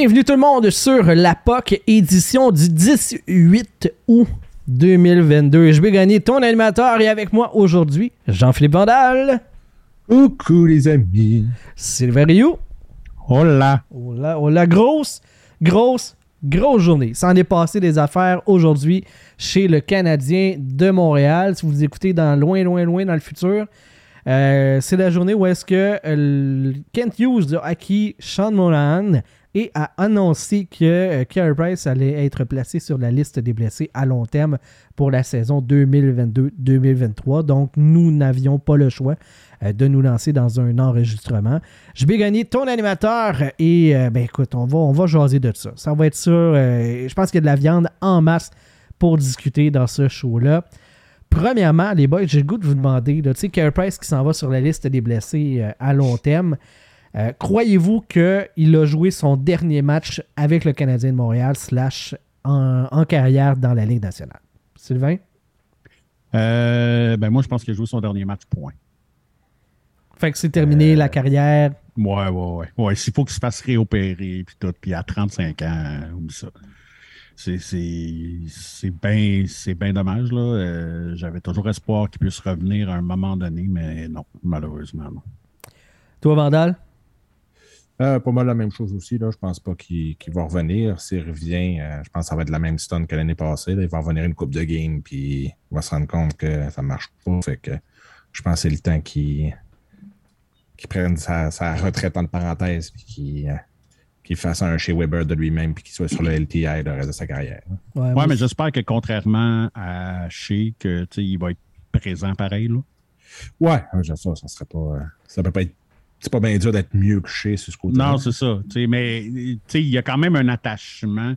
Bienvenue tout le monde sur la POC édition du 18 août 2022. Je vais gagner ton animateur et avec moi aujourd'hui, Jean-Philippe Vandal. Coucou les amis. Sylvain Rioux. Hola. Hola, hola. Grosse, grosse, grosse journée. Ça en est passé des affaires aujourd'hui chez le Canadien de Montréal. Si vous écoutez dans loin, loin, loin dans le futur, euh, c'est la journée où est-ce que euh, Kent Hughes a acquis Sean Monahan et a annoncé que euh, Carey Price allait être placé sur la liste des blessés à long terme pour la saison 2022-2023. Donc, nous n'avions pas le choix euh, de nous lancer dans un enregistrement. Je vais gagner ton animateur et, euh, ben écoute, on va, on va jaser de ça. Ça va être ça. je pense qu'il y a de la viande en masse pour discuter dans ce show-là. Premièrement, les boys, j'ai le goût de vous demander, tu sais, Carey Price qui s'en va sur la liste des blessés à long terme. Euh, croyez-vous qu'il a joué son dernier match avec le Canadien de Montréal slash en, carrière dans la Ligue nationale? Sylvain? Euh, ben moi, je pense qu'il a joué son dernier match, point. Fait que c'est terminé la euh, carrière. Ouais, ouais, ouais. ouais S'il faut qu'il se fasse réopérer, puis tout, puis à 35 ans, ou ça. C'est bien ben dommage. là. J'avais toujours espoir qu'il puisse revenir à un moment donné, mais non, malheureusement, non. Toi, Vandal? Euh, pas mal la même chose aussi. Là. Je pense pas qu'il va revenir. S'il revient, euh, je pense que ça va être la même stun que l'année passée. Il va revenir une coupe de game, puis il va se rendre compte que ça marche pas. Fait que je pense que c'est le temps qu'il prenne sa, retraite en parenthèse, puis euh, qu'il fasse un chez Weber de lui-même, puis qu'il soit sur le LTI le reste de sa carrière. Ouais, mais j'espère que contrairement à Shea, que il va être présent pareil. Là. Ouais, ça, ça serait pas. Ça peut pas être c'est pas bien dur d'être mieux couché sur ce côté. Non, c'est ça. mais il y a quand même un attachement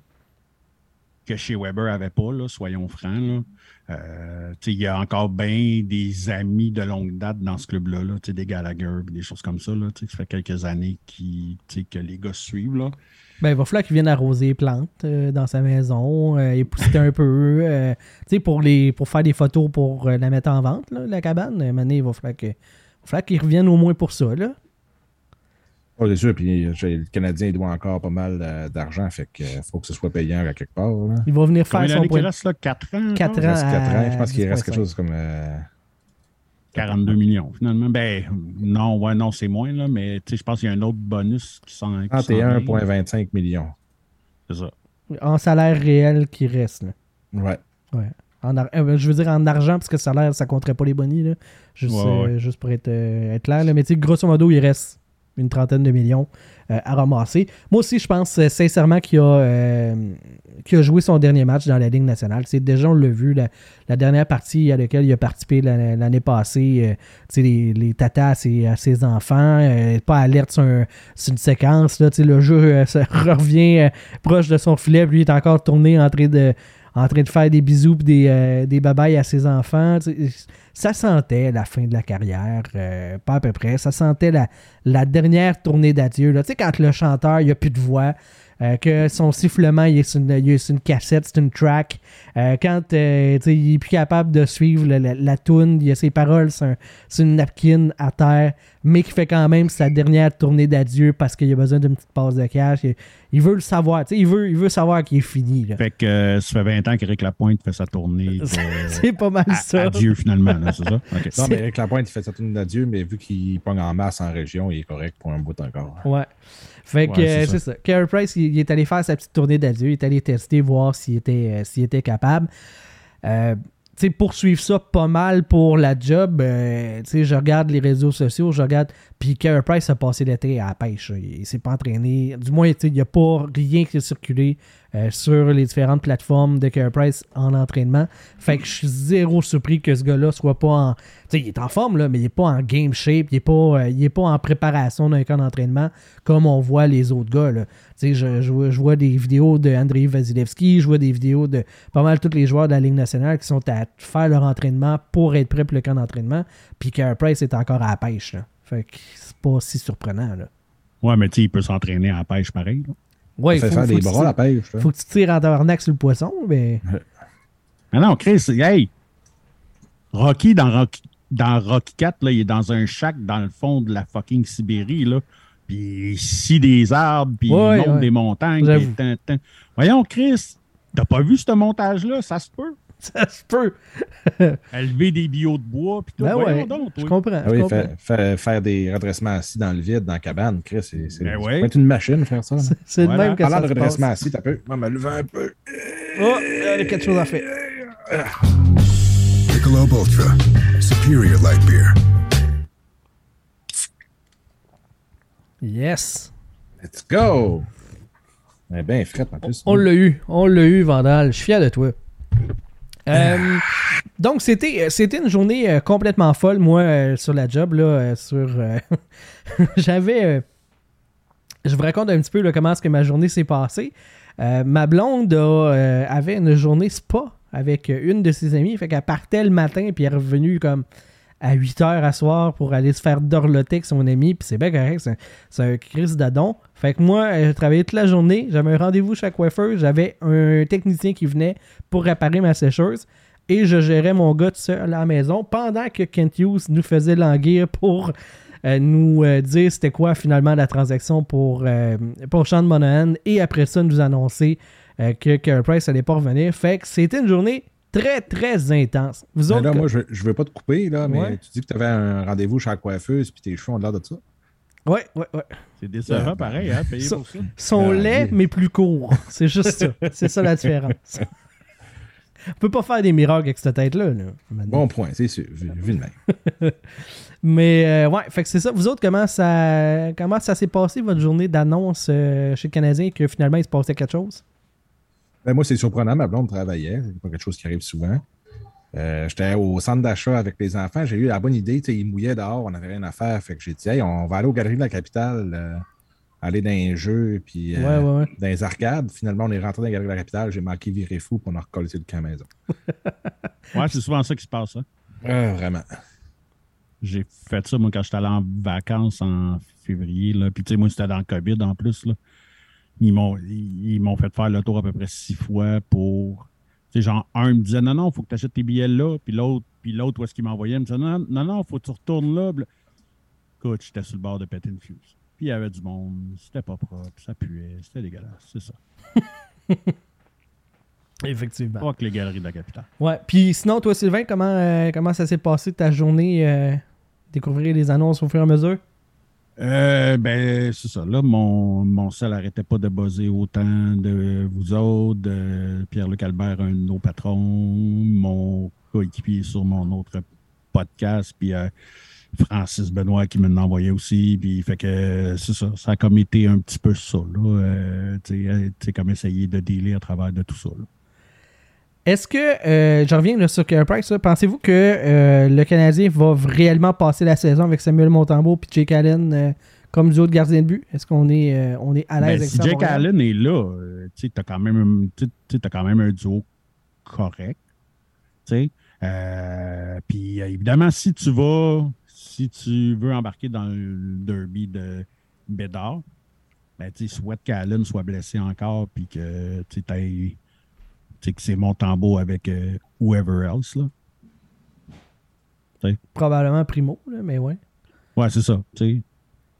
que chez Weber avait pas, là, soyons francs. Euh, il y a encore bien des amis de longue date dans ce club-là, là, des Gallagher, des choses comme ça. Là, ça fait quelques années qui, que les gars suivent. Là. Ben, il va falloir qu'il vienne arroser les plantes euh, dans sa maison, euh, épousseter un peu. Euh, pour, les, pour faire des photos pour la mettre en vente, la cabane. il va falloir qu'il revienne au moins pour ça. Là. Oh, c'est sûr, puis euh, le Canadien doit encore pas mal euh, d'argent, fait qu'il euh, faut que ce soit payant à quelque part. Il va venir faire son point. Il reste là? 4 ans. 4 ans. Il reste 4 ans. Je pense qu'il reste quelque chose comme. 42 millions, finalement. Ben, non, ouais, non, c'est moins, là, mais je pense qu'il y a un autre bonus qui s'en. 31,25 millions. C'est ça. En salaire réel qui reste, là. Ouais. Ouais. En je veux dire en argent, parce que salaire, ça compterait pas les bonnies, là. Juste, juste pour être, être clair. Là. Mais grosso modo, il reste une trentaine de millions euh, à ramasser. Moi aussi, je pense euh, sincèrement qu'il a, euh, a, joué son dernier match dans la Ligue nationale. C'est déjà, on l'a vu, la, dernière partie à laquelle il a participé l'année passée, les, les tatas à ses, enfants, pas alerte sur, une séquence. Là, le jeu revient proche de son filet, lui il est encore tourné en train de en train de faire des bisous et des, euh, des babayes à ses enfants. Ça sentait la fin de la carrière, euh, pas à peu près. Ça sentait la, la dernière tournée d'adieu. Tu sais, quand le chanteur, il a plus de voix, euh, que son sifflement, il est, une, une cassette, c'est une track. Euh, quand euh, il n'est plus capable de suivre la, la, il a ses paroles, c'est une napkin à terre, mais qui fait quand même sa dernière tournée d'adieu parce qu'il a besoin d'une petite passe de cash. Il, veut le savoir, il veut, il veut savoir qu'il est fini. Fait que ça fait 20 ans qu'Éric Lapointe fait sa tournée. c'est pas mal ça. Adieu finalement, c'est ça? Non, mais Éric Lapointe, il fait sa tournée d'adieu, mais vu qu'il pogne en masse en région, il est correct pour un bout encore. Ouais. Fait que c'est ça. Carey Price, il, est allé faire sa petite tournée d'adieu, il est allé tester, voir s'il était, euh, s'il était capable. Euh, sais, poursuivre ça pas mal pour la job. Euh, sais, je regarde les réseaux sociaux, je regarde. Puis Carey Price a passé l'été à la pêche. Il, s'est pas entraîné. Du moins, il n'y a pas rien qui a circulé euh, sur les différentes plateformes de Carey Price en entraînement. Fait que je suis zéro surpris que ce gars-là soit pas en. sais, il est en forme, là, mais il n'est pas en game shape. Il n'est pas, euh, est pas en préparation d'un camp d'entraînement comme on voit les autres gars. Là. Je, je, je, vois des vidéos de Andrei Vasilevski, je vois des vidéos de pas mal tous les joueurs de la Ligue nationale qui sont à faire leur entraînement pour être prêts pour le camp d'entraînement. Puis Carey Price est encore à la pêche. Fait que c'est pas si surprenant. Là. Ouais, mais tu il peut s'entraîner à la pêche pareil. Ouais, il faut, faire des bras la pêche. Faut que tu tires en tabarnak sur le poisson, mais. Mais non, Chris, hey! Rocky dans Rocky, dans Rocky 4, là, il est dans un shack dans le fond de la fucking Sibérie. Là. puis scie des arbres, puis monte des montagnes. Voyons, Chris, t'as pas vu ce montage-là? Ça se peut. Ça se peut. Élever des bio de bois, puis tout. Ben ouais, donc, je comprends. Ah oui, Faire, faire, des redressements assis dans le vide, dans la cabane, Chris, c'est ben être une machine, faire ça. C'est le même que Parlant ça de redressement assis, t'as peu. Moi, me lever un peu. Oh, il y a quelque chose à faire. Michelob Ultra, superior light beer. Yes. Let's go. Eh bien, Fred, en plus. On l'a eu. On l'a eu, Vandal. Je suis fier de toi. Euh, donc, c'était, c'était une journée euh, complètement folle, moi, euh, sur la job. Là, sur, j'avais. je vous raconte un petit peu comment est-ce que ma journée s'est passée. ma blonde avait une journée spa avec une de ses amies. Fait qu'elle partait le matin, puis elle est revenue comme à 8 heures à soir pour aller se faire dorloter avec son ami, puis c'est bien correct, c'est un crise d'adon. Fait que moi, euh, je travaillais toute la journée, j'avais un rendez-vous chez coiffeur, j'avais un technicien qui venait pour réparer ma sécheuse, et je gérais mon gars tout seul à la maison pendant que Kent Hughes nous faisait languir pour euh, nous euh, dire c'était quoi finalement la transaction pour, pour Sean Monahan, et après ça, nous annoncer que Carey Price allait pas revenir. Fait que c'était une journée très, très intense. Vous autres, là, moi, je, je veux pas te couper, là, mais tu dis que tu avais un rendez-vous chez la coiffeuse puis tes cheveux ont l'air de ça. Ouais, ouais, ouais. C'est décevant, pareil, hein, payer pour ça. Sont ah, laids, mais plus courts. C'est juste ça. C'est ça la différence. On peut pas faire des miracles avec cette tête-là. bon point, c'est sûr, vu, de même. mais euh, ouais, fait que c'est ça. Vous autres, comment ça, comment ça s'est passé votre journée d'annonce euh, chez le Canadien que finalement il se passait quelque chose? Ben, moi, c'est surprenant. Ma blonde travaillait. C'est pas quelque chose qui arrive souvent. Euh, j'étais au centre d'achat avec les enfants. J'ai eu la bonne idée. Ils mouillaient dehors. On n'avait rien à faire. Fait que j'ai dit, hey, on va aller aux galeries de la capitale, euh, aller dans les jeux, puis euh, dans les arcades. Finalement, on est rentré dans les galeries de la capitale. J'ai marqué virer fou pour on a recollé le camp à la maison. ouais, c'est souvent ça qui se passe. Hein? vraiment. J'ai fait ça, moi, quand j'étais allé en vacances en février. Là. Puis, tu sais, moi, c'était dans le COVID en plus. Là ils m'ont, ils m'ont fait faire le tour à peu près six fois pour. Tu sais, genre, un me disait non, non, il faut que tu achètes tes billets là. Puis l'autre, puis l'autre, où est-ce qu'il m'envoyait, me disait non, non, non, faut que tu retournes là. Écoute, j'étais sur le bord de péter une fuse. Puis il y avait du monde, c'était pas propre, ça puait, c'était dégueulasse, c'est ça. Effectivement. Pas que les galeries de la capitale. Ouais. Puis sinon, toi, Sylvain, comment, euh, comment ça s'est passé ta journée? Euh, découvrir les annonces au fur et à mesure? Euh, ben, c'est ça. Là, mon, mon sel n'arrêtait pas de buzzer autant de vous autres, Pierre-Luc Albert, un de nos patrons, mon coéquipier sur mon autre podcast, puis euh, Francis Benoît qui me envoyé aussi. Puis, fait que c'est ça. Ça a comme été un petit peu ça. Là, euh, tu sais, comme essayer de dealer à travers de tout ça. Là. Est-ce que, euh, je reviens sur Care Price, pensez-vous que euh, le Canadien va réellement passer la saison avec Samuel Montembeau et Jake Allen euh, comme duo de gardien de but? Est-ce qu'on est, on est à l'aise ben, avec si ça? Si Jake Allen est là, tu as, quand même, as quand même un duo correct. Puis évidemment, si tu vas, si tu veux embarquer dans le derby de Bédard, ben, tu souhaites qu'Allen soit blessé encore puis que tu aies que c'est mon tambour avec euh, whoever else. Là. Probablement Primo, là, mais ouais. Ouais, c'est ça.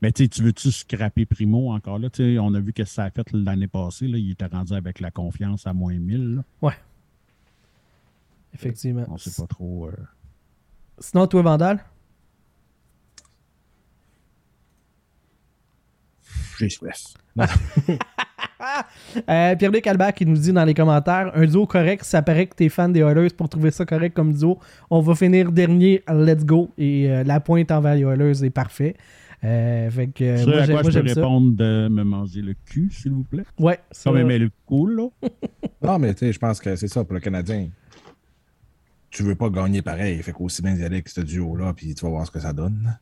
Mais tu veux-tu scraper Primo encore là? on a vu que ça a fait l'année passée. Là, il était rendu avec la confiance à moins 1000. Là. Ouais. Effectivement. On sait pas trop. Euh... Sinon, toi, Vandal? J'ai soif. Euh, Pierre-Luc Albert qui nous dit dans les commentaires un duo correct, ça paraît que t'es fan des Oilers pour trouver ça correct comme duo. On va finir dernier, let's go. Et euh, la pointe envers les Oilers est parfait. Euh, fait que, moi, à quoi je peux répondre de me manger le cul, s'il vous plaît? Ouais. Ça me met le cool, là. non, mais tu sais, je pense que c'est ça pour le Canadien. Tu veux pas gagner pareil. Fait qu'aussi bien y aller avec ce duo-là, puis tu vas voir ce que ça donne.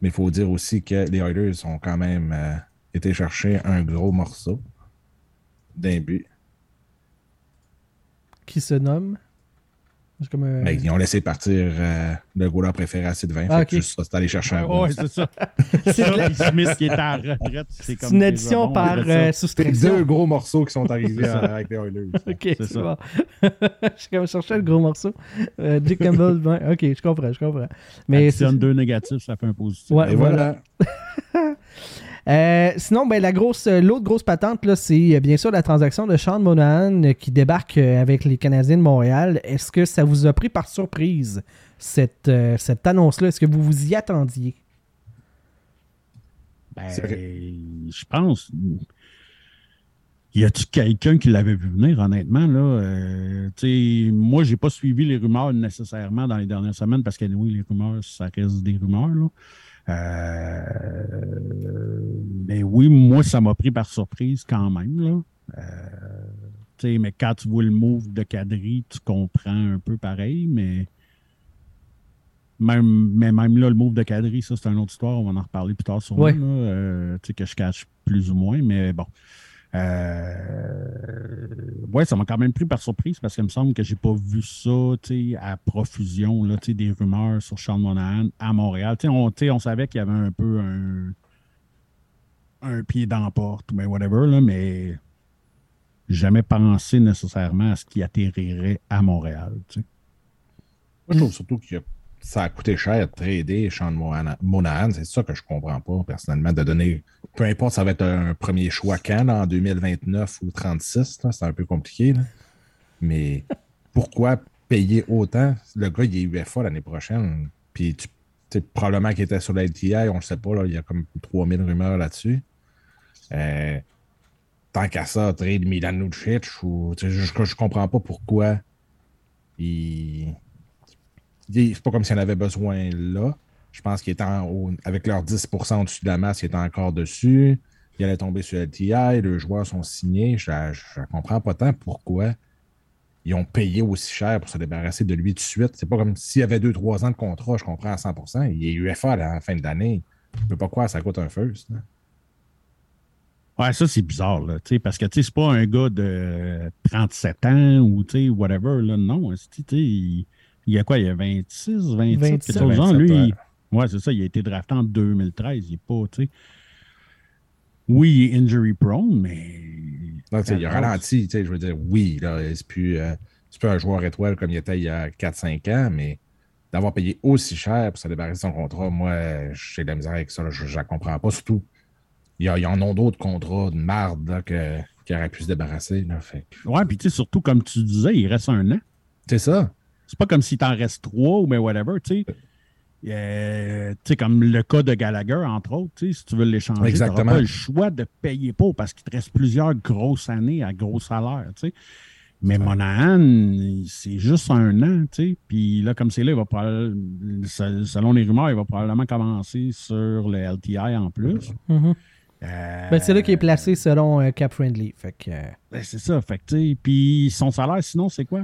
Mais il faut dire aussi que les Oilers ont quand même été chercher un gros morceau d'un but. Qui se nomme? Comme un... Ben, ils ont laissé partir euh, le goaler préféré à Sylvain. Ah, okay. juste ça, c'est aller chercher un Oui, c'est ça. c'est Smith qui est en retraite. C'est comme une addition par euh, soustraction. deux gros morceaux qui sont arrivés avec les Oilers. ok, c'est ça. je comme chercher le gros morceau. Euh, Dick Campbell, ben, ok, je comprends, je comprends. Mais Additionne deux négatifs, ça fait un positif. Ouais, Et voilà. Euh, sinon, ben, la grosse, l'autre grosse patente, là, c'est bien sûr la transaction de Sean Monahan qui débarque avec les Canadiens de Montréal. Est-ce que ça vous a pris par surprise, cette, cette annonce-là? Est-ce que vous vous y attendiez? Ben, je pense. Y a-tu quelqu'un qui l'avait vu venir, honnêtement? Là? Euh, moi, j'ai pas suivi les rumeurs nécessairement dans les dernières semaines parce que oui, les rumeurs, ça reste des rumeurs. Là. Euh, mais oui, moi, ça m'a pris par surprise quand même. Là. Euh, mais quand tu vois le move de Cadry, tu comprends un peu pareil, mais même, mais même là, le move de Cadry, ça, c'est une autre histoire. On va en reparler plus tard sur moi, euh, que je cache plus ou moins, mais bon. Euh, ouais, ça m'a quand même pris par surprise parce qu'il me semble que j'ai pas vu ça à profusion, là, des rumeurs sur Sean Monahan à Montréal. On, on savait qu'il y avait un peu un, pied dans la porte, mais whatever, là, mais jamais pensé nécessairement à ce qui atterrirait à Montréal. Moi, je trouve surtout qu'il y a ça a coûté cher de trader Sean Monahan. C'est ça que je comprends pas, personnellement, de donner. Peu importe, ça va être un premier choix quand, en 2029 ou 36, c'est un peu compliqué. Mais pourquoi payer autant? Le gars, il est UFA l'année prochaine. Puis tu, probablement qu'il était sur la LTI, on ne sait pas, il y a comme 3000 rumeurs là-dessus. Euh, tant qu'à ça, trade Milan Lucic, ou, je, je comprends pas pourquoi il c'est pas comme s'il en avait besoin là. Je pense qu'il est en, avec leurs 10% au-dessus de la masse, il est encore dessus. Il allait tomber sur LTI, les joueurs sont signés. Je ne comprends pas tant pourquoi ils ont payé aussi cher pour se débarrasser de lui tout de suite. C'est pas comme s'il y avait 2-3 ans de contrat, je comprends à 100% Il est UFA à fin de l'année. Je ne peux pas croire ça coûte un first. Ouais, ça, c'est bizarre, parce que c'est pas un gars de 37 ans ou whatever. Là, non, il, il y a quoi? Il y a 26, 27, quelque chose. Lui, ouais, c'est ça. Il a été drafté en 2013. Il n'est pas, tu sais. Oui, il est injury prone, mais. Non, il a ralenti, tu sais, je veux dire, oui, là, c'est plus, euh, plus un joueur étoile comme il était il y a 4-5 ans, mais d'avoir payé aussi cher pour se débarrasser de son contrat, moi, j'ai de la misère avec ça, je ne la comprends pas. Surtout, il y, a, en a d'autres contrats de marde là, que, qui auraient pu se débarrasser. Là, fait. Ouais, puis tu sais, surtout, comme tu disais, il reste un an. C'est ça. C'est pas comme s'il t'en reste trois ou mais whatever, tu sais. Euh, comme le cas de Gallagher, entre autres, si tu veux l'échanger, tu n'auras pas le choix de payer pour parce qu'il te reste plusieurs grosses années à gros salaire. Mais Monahan, c'est juste un an. Puis là, comme c'est là, il va selon les rumeurs, il va probablement commencer sur le LTI en plus. Euh, ben, c'est là qu'il est placé selon euh, Cap Friendly. Fait que... Ben, c'est ça. Fait puis son salaire, sinon, c'est quoi?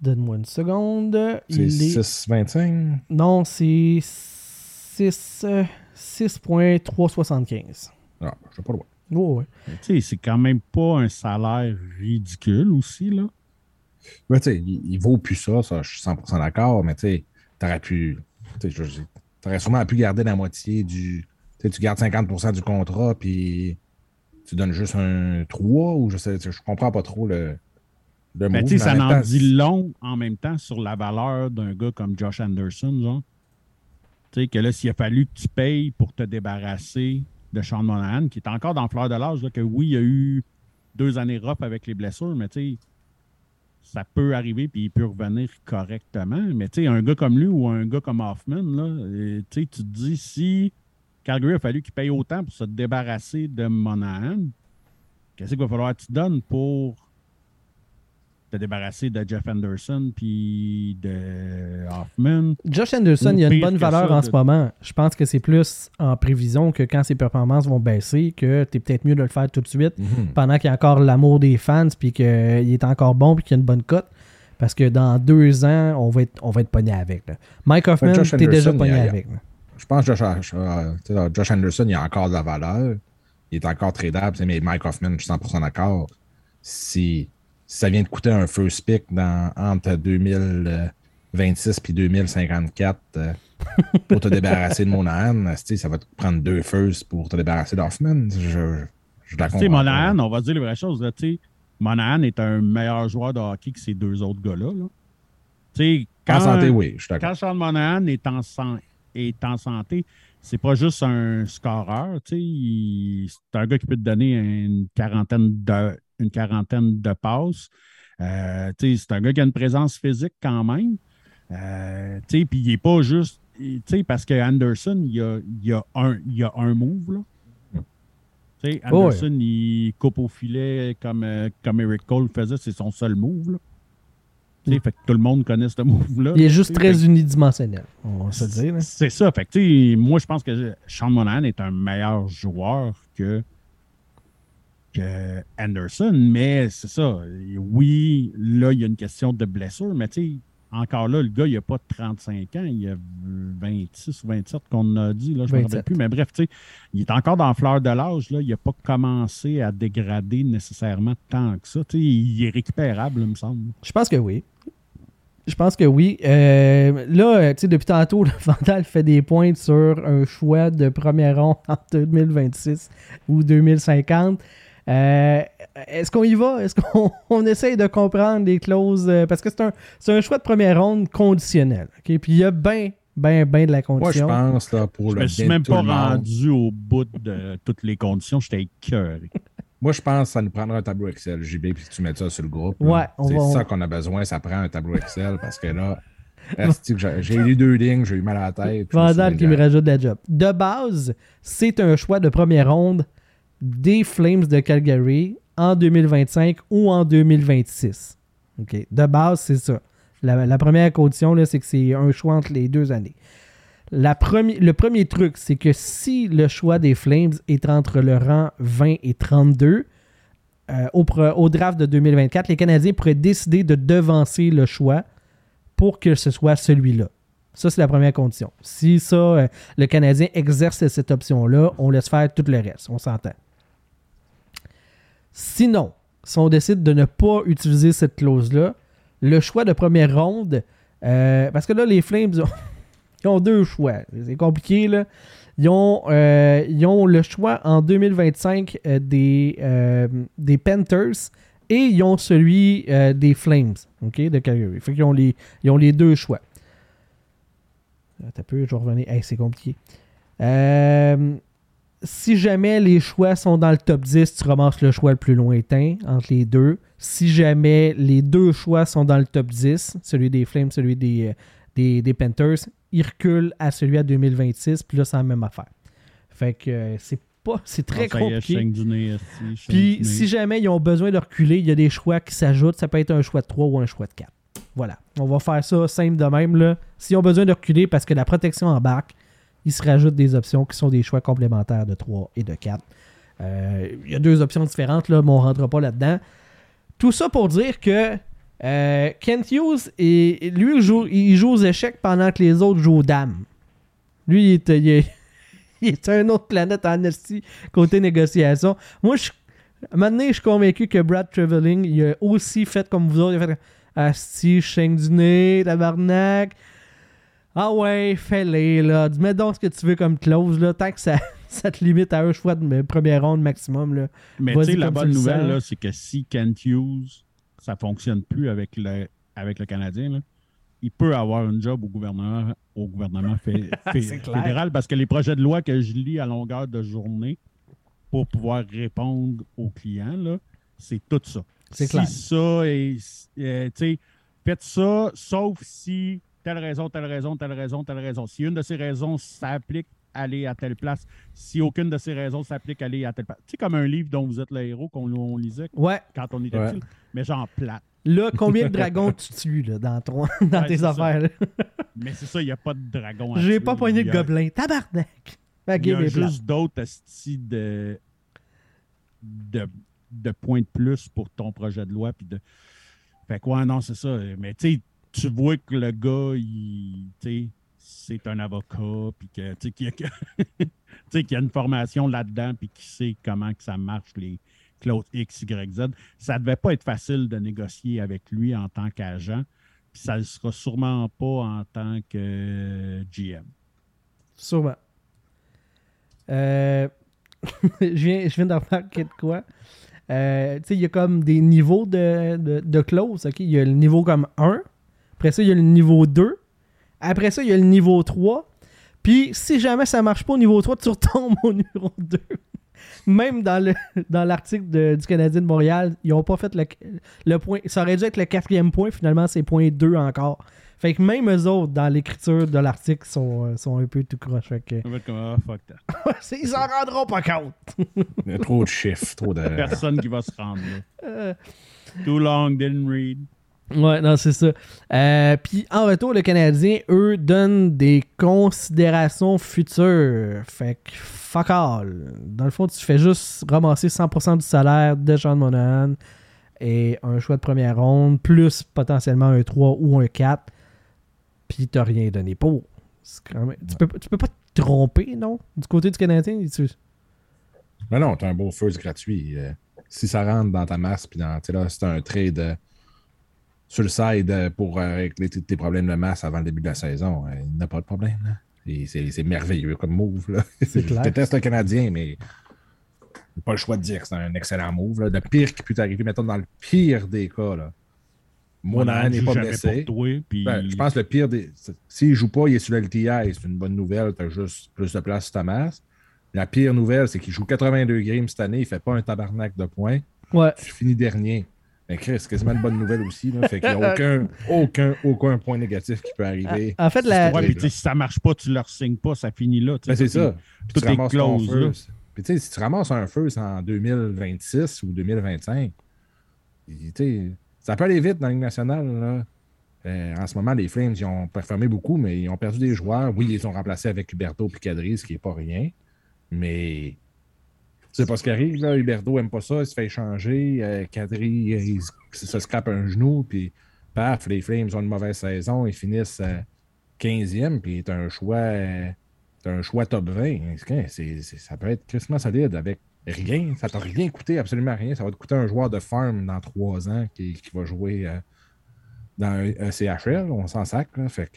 Donne-moi une seconde. C'est 6,25? Non, c'est 6,375. Ah, je sais pas loin. Oh, ouais. C'est quand même pas un salaire ridicule aussi, là. Ben, tu sais, il, vaut plus ça, ça, je suis 100% d'accord, mais tu sais, t'aurais pu. T'aurais sûrement pu garder la moitié du. Tu gardes 50% du contrat, puis tu donnes juste un 3 ou je sais, je comprends pas trop le. Ben, ça en dit long en même temps sur la valeur d'un gars comme Josh Anderson, genre. Tu sais, que là, s'il a fallu que tu payes pour te débarrasser de Sean Monahan, qui est encore dans fleur de l'âge, que oui, il y a eu deux années rough avec les blessures, mais tu sais, ça peut arriver puis il peut revenir correctement. Mais tu sais, un gars comme lui ou un gars comme Hoffman, là, euh, tu te dis si Calgary a fallu qu'il paye autant pour se débarrasser de Monahan, qu'est-ce qu'il va falloir que tu donnes pour te débarrasser de Jeff Anderson puis de Hoffman. Josh Anderson, il a une bonne valeur en ce moment. Je pense que c'est plus en prévision que quand ses performances vont baisser, que tu es peut-être mieux de le faire tout de suite mhm. pendant qu'il y a encore l'amour des fans puis qu'il est encore bon puis qu'il y a une bonne cote. Parce que dans deux ans, on va être, on va être pogné avec. Mike Hoffman, tu es déjà pogné avec. Je pense que Josh, euh, Josh, Anderson, il a encore de la valeur. Il est encore tradable. Mais Mike Hoffman, je suis 100% d'accord. Si ça vient de coûter un first pick dans, entre 2026 et 2054 pour te débarrasser de Monahan, ça va te prendre deux firsts pour te débarrasser d'Hoffman. Je, je la Monahan, on va dire les vraies choses. Là, Monahan est un meilleur joueur de hockey que ces deux autres gars-là. Quand, en santé, oui, je suis. Quand Sean Monahan est en, est en santé, c'est pas juste un scoreur. C'est un gars qui peut te donner une quarantaine de, une quarantaine de passes. Euh, c'est un gars qui a une présence physique quand même. Euh, puis il n'est pas juste. Parce que Anderson, il y a, il a, un, il a un move. Là. Anderson, il coupe au filet comme, euh, comme Eric Cole faisait, c'est son seul move. Là. Fait que tout le monde connaît ce move-là. Il est juste très unidimensionnel, on va se dire. C'est ça. Fait que, moi, je pense que Sean Monahan est un meilleur joueur que, que Anderson, mais c'est ça. Oui, là, il y a une question de blessure, mais tu sais, encore là, le gars, il n'a pas 35 ans, il a 26 ou 27 qu'on a dit, là, je ne me rappelle plus. Mais bref, il est encore dans la fleur de l'âge, il n'a pas commencé à dégrader nécessairement tant que ça. il est récupérable, il me semble. Je pense que oui. Je pense que oui. Euh, là, tu sais, depuis tantôt, le Vandal fait des points sur un choix de premier rond en 2026 ou 2050. Euh, est-ce qu'on y va? Est-ce qu'on essaye de comprendre les clauses? Euh, parce que c'est un, un, choix de première ronde conditionnel. Puis il y a bien, bien, bien de la condition. Moi, je pense, là, pour je le me suis même pas rendu au bout de toutes les conditions. J'étais écœuré. Moi, je pense que ça nous prendra un tableau Excel, JB, puis tu mets ça sur le groupe. Ouais, c'est ça qu'on a besoin, ça prend un tableau Excel parce que là, j'ai lu deux lignes, j'ai eu mal à la tête. Vandal qui me rajoute de la job. De base, c'est un choix de première ronde des Flames de Calgary en 2025 ou en 2026. OK? De base, c'est ça. La, première condition, c'est que c'est un choix entre les deux années. La le premier truc, c'est que si le choix des Flames est entre le rang 20 et 32, euh, au, draft de 2024, les Canadiens pourraient décider de devancer le choix pour que ce soit celui-là. Ça, c'est la première condition. Si ça, euh, le Canadien exerce cette option-là, on laisse faire tout le reste. On s'entend. Sinon, si on décide de ne pas utiliser cette clause-là, le choix de première ronde, euh, parce que là, les Flames ont, deux choix. C'est compliqué, là. Ils ont, euh, ont, le choix en 2025 euh, des, des Panthers et ils ont celui des Flames, OK, de Calgary. Fait qu'ils ont les, ils ont les deux choix. Un peu, je vais revenir. c'est compliqué. Euh, si jamais les choix sont dans le top 10, tu ramasses le choix le plus lointain entre les deux. Si jamais les deux choix sont dans le top 10, celui des Flames, celui des, euh, des, Panthers, ils reculent à celui à 2026, puis là, c'est la même affaire. Fait que euh, c'est pas. C'est très compliqué. Puis si jamais ils ont besoin de reculer, il y a des choix qui s'ajoutent. Ça peut être un choix de 3 ou un choix de 4. Voilà. On va faire ça simple de même. Là. S'ils ont besoin de reculer parce que la protection embarque, il se rajoute des options qui sont des choix complémentaires de 3 et de 4. Euh, il y a deux options différentes, là, mais on ne rentre pas là-dedans. Tout ça pour dire que euh, Kent Hughes, et, lui, il joue, il joue, aux échecs pendant que les autres jouent aux dames. Lui, il est, une autre planète en esti côté négociation. Moi, je, maintenant, je suis convaincu que Brad Traveling, il a aussi fait comme vous autres. Il a fait Asti, chien du nez, tabarnak. Ah ouais, fais-les, là. Mets donc ce que tu veux comme clause, là. Tant que ça, ça te limite à un choix de première ronde maximum, là. Mais tu sais, la bonne nouvelle, là, c'est que si Kent Hughes, ça fonctionne plus avec le, avec le Canadien, là, il peut avoir un job au gouvernement, au gouvernement fédéral parce que les projets de loi que je lis à longueur de journée pour pouvoir répondre aux clients, là, c'est tout ça. C'est si clair. ça et, euh, tu sais, faites ça, sauf si telle raison, telle raison, telle raison, telle raison. Si une de ces raisons s'applique, aller à telle place. Si aucune de ces raisons s'applique, aller à telle place. C'est comme un livre dont vous êtes le héros qu'on lisait quand on était petit, mais genre plat. Là, combien de dragons tu tues là, dans, dans tes affaires? mais c'est ça, il n'y a pas de dragon J'ai pas poigné de gobelin. Tabarnak! Il y a juste d'autres styles de, de, de points de plus pour ton projet de loi. Puis de... Fait quoi, non, c'est ça. Mais tu sais, tu vois que le gars, il, c'est un avocat, puis qu'il y, a une formation là-dedans, puis qu'il sait comment que ça marche, les clauses X, Y, Z. Ça ne devait pas être facile de négocier avec lui en tant qu'agent, puis ça ne sera sûrement pas en tant que GM. Sûrement. Euh, je viens, je viens d'en remarquer de quoi. Euh, il y a comme des niveaux de, de, de clauses. Il y a le niveau comme 1, après ça, il y a le niveau 2. Après ça, il y a le niveau 3. Puis si jamais ça marche pas au niveau 3, tu retombes au numéro 2. Même dans le dans l'article du Canadien de Montréal, ils ont pas fait le, le, point. Ça aurait dû être le quatrième point, finalement c'est point 2 encore. Fait que même eux autres, dans l'écriture de l'article, sont, euh, sont un peu tout croche. Fait que... comme, ah, fuck that. Ils s'en rendront pas compte. Il y a trop de chiffres, trop de. Personne qui va se rendre là. Euh. Too long, didn't read. Ouais, non, c'est ça. Euh, puis en retour, le Canadien, eux, donnent des considérations futures. Fait que fuck all. Dans le fond, tu fais juste ramasser 100% du salaire de John Monahan et un choix de première ronde, plus potentiellement un 3 ou un 4 puis t'as rien donné pour. tu, peux, tu peux pas te tromper, non? Du côté du Canadien, tu... Mais non, t'as un beau first gratuit. Euh, si ça rentre dans ta masse, puis dans, là, c'est un trade euh, sur le side euh, pour régler tes problèmes de masse avant le début de la saison, il n'y a pas de problème. C'est merveilleux comme move. Là. Je déteste le Canadien, mais pas le choix de dire que c'est un excellent move. Le pire qui peut t'arriver, mettons, dans le pire des cas. Là. Monahan n'est pas blessé. Ben, je pense que le pire, des... s'il ne joue pas, il est sur le LTI, c'est une bonne nouvelle, tu as juste plus de place sur ta masse. La pire nouvelle, c'est qu'il joue 82 games cette année, il ne fait pas un tabarnak de points. Ouais. Tu finis dernier. Mais c'est quasiment une bonne nouvelle aussi. Là. Fait qu'il n'y a aucun, aucun, aucun point négatif qui peut arriver. En fait, la... ouais, si ça ne marche pas, tu ne leur signes pas, ça finit là. Ben, c'est ça. Tout est close. Puis, si tu ramasses un first en 2026 ou 2025, ça peut aller vite dans la Ligue nationale. Euh, en ce moment, les Flames, ils ont performé beaucoup, mais ils ont perdu des joueurs. Oui, ils ont remplacé avec Huberto et ce qui n'est pas rien. Mais c'est pas ce qui arrive. Là. Huberto n'aime pas ça, il se fait échanger. Euh, Kadri, il, se scrape un genou, puis paf, les Flames ont une mauvaise saison. Ils finissent 15e, euh, puis c'est un choix. un choix top 20. ça peut être crissement solide avec Rien. Ça t'a rien coûté, absolument rien. Ça va te coûter un joueur de farm dans trois ans qui, va jouer euh, dans un, CHL. On s'en sac. Fait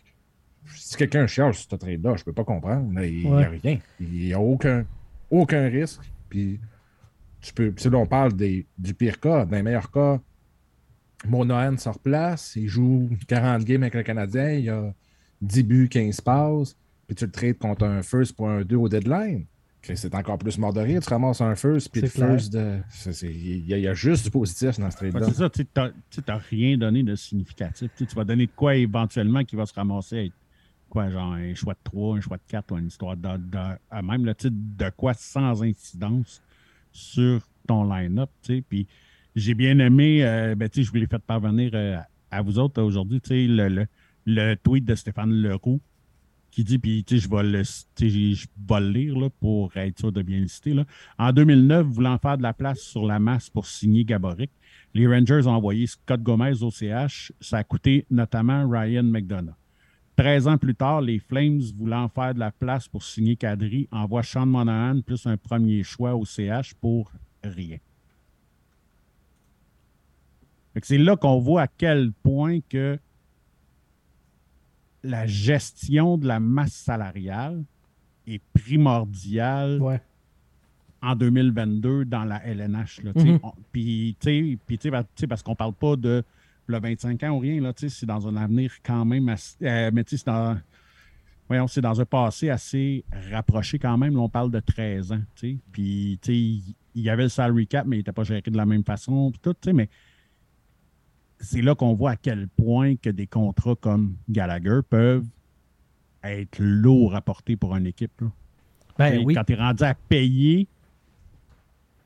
si quelqu'un cherche ce trade-là, je peux pas comprendre. Il n'y a rien. Il n'y a aucun, aucun risque. Puis tu peux. là, on parle des, du pire cas. Dans les meilleurs cas, Monohan sort place, il joue 40 games avec le Canadien, il a 10 buts, 15 passes, puis tu le trades contre un first pour un 2 au deadline c'est encore plus mort de rire. Tu ramasses un first, puis le first de. Il y, a juste du positif dans ce trade-là. c'est ça, tu n'as rien donné de significatif. tu vas donner de quoi éventuellement qui va se ramasser genre un choix de 3, un choix de 4 ou une histoire de, même le titre de quoi sans incidence sur ton line-up. Puis j'ai bien aimé, euh, ben, je vous l'ai fait parvenir euh, à vous autres aujourd'hui, le, tweet de Stéphane Leroux qui dit, puis je vais le, vais le lire là, pour être sûr de bien le citer. Là. En 2009, voulant faire de la place sur la masse pour signer Gaboric, les Rangers ont envoyé Scott Gomez au CH. Ça a coûté notamment Ryan McDonough. 13 ans plus tard, les Flames, voulant faire de la place pour signer Kadri, envoient Sean Monahan plus un premier choix au CH pour rien. C'est là qu'on voit à quel point que la gestion de la masse salariale est primordiale en 2022 dans la LNH. Mhm. Puis, parce qu'on ne parle pas de le 25 ans ou rien, c'est dans un avenir quand même assez, euh, mais c'est dans, voyons, c'est dans un passé assez rapproché quand même. on parle de 13 ans. Puis, il y avait le salary cap, mais il n'était pas géré de la même façon. Puis tout, mais c'est là qu'on voit à quel point que des contrats comme Gallagher peuvent être lourds à porter pour une équipe. Ben quand tu es rendu à payer,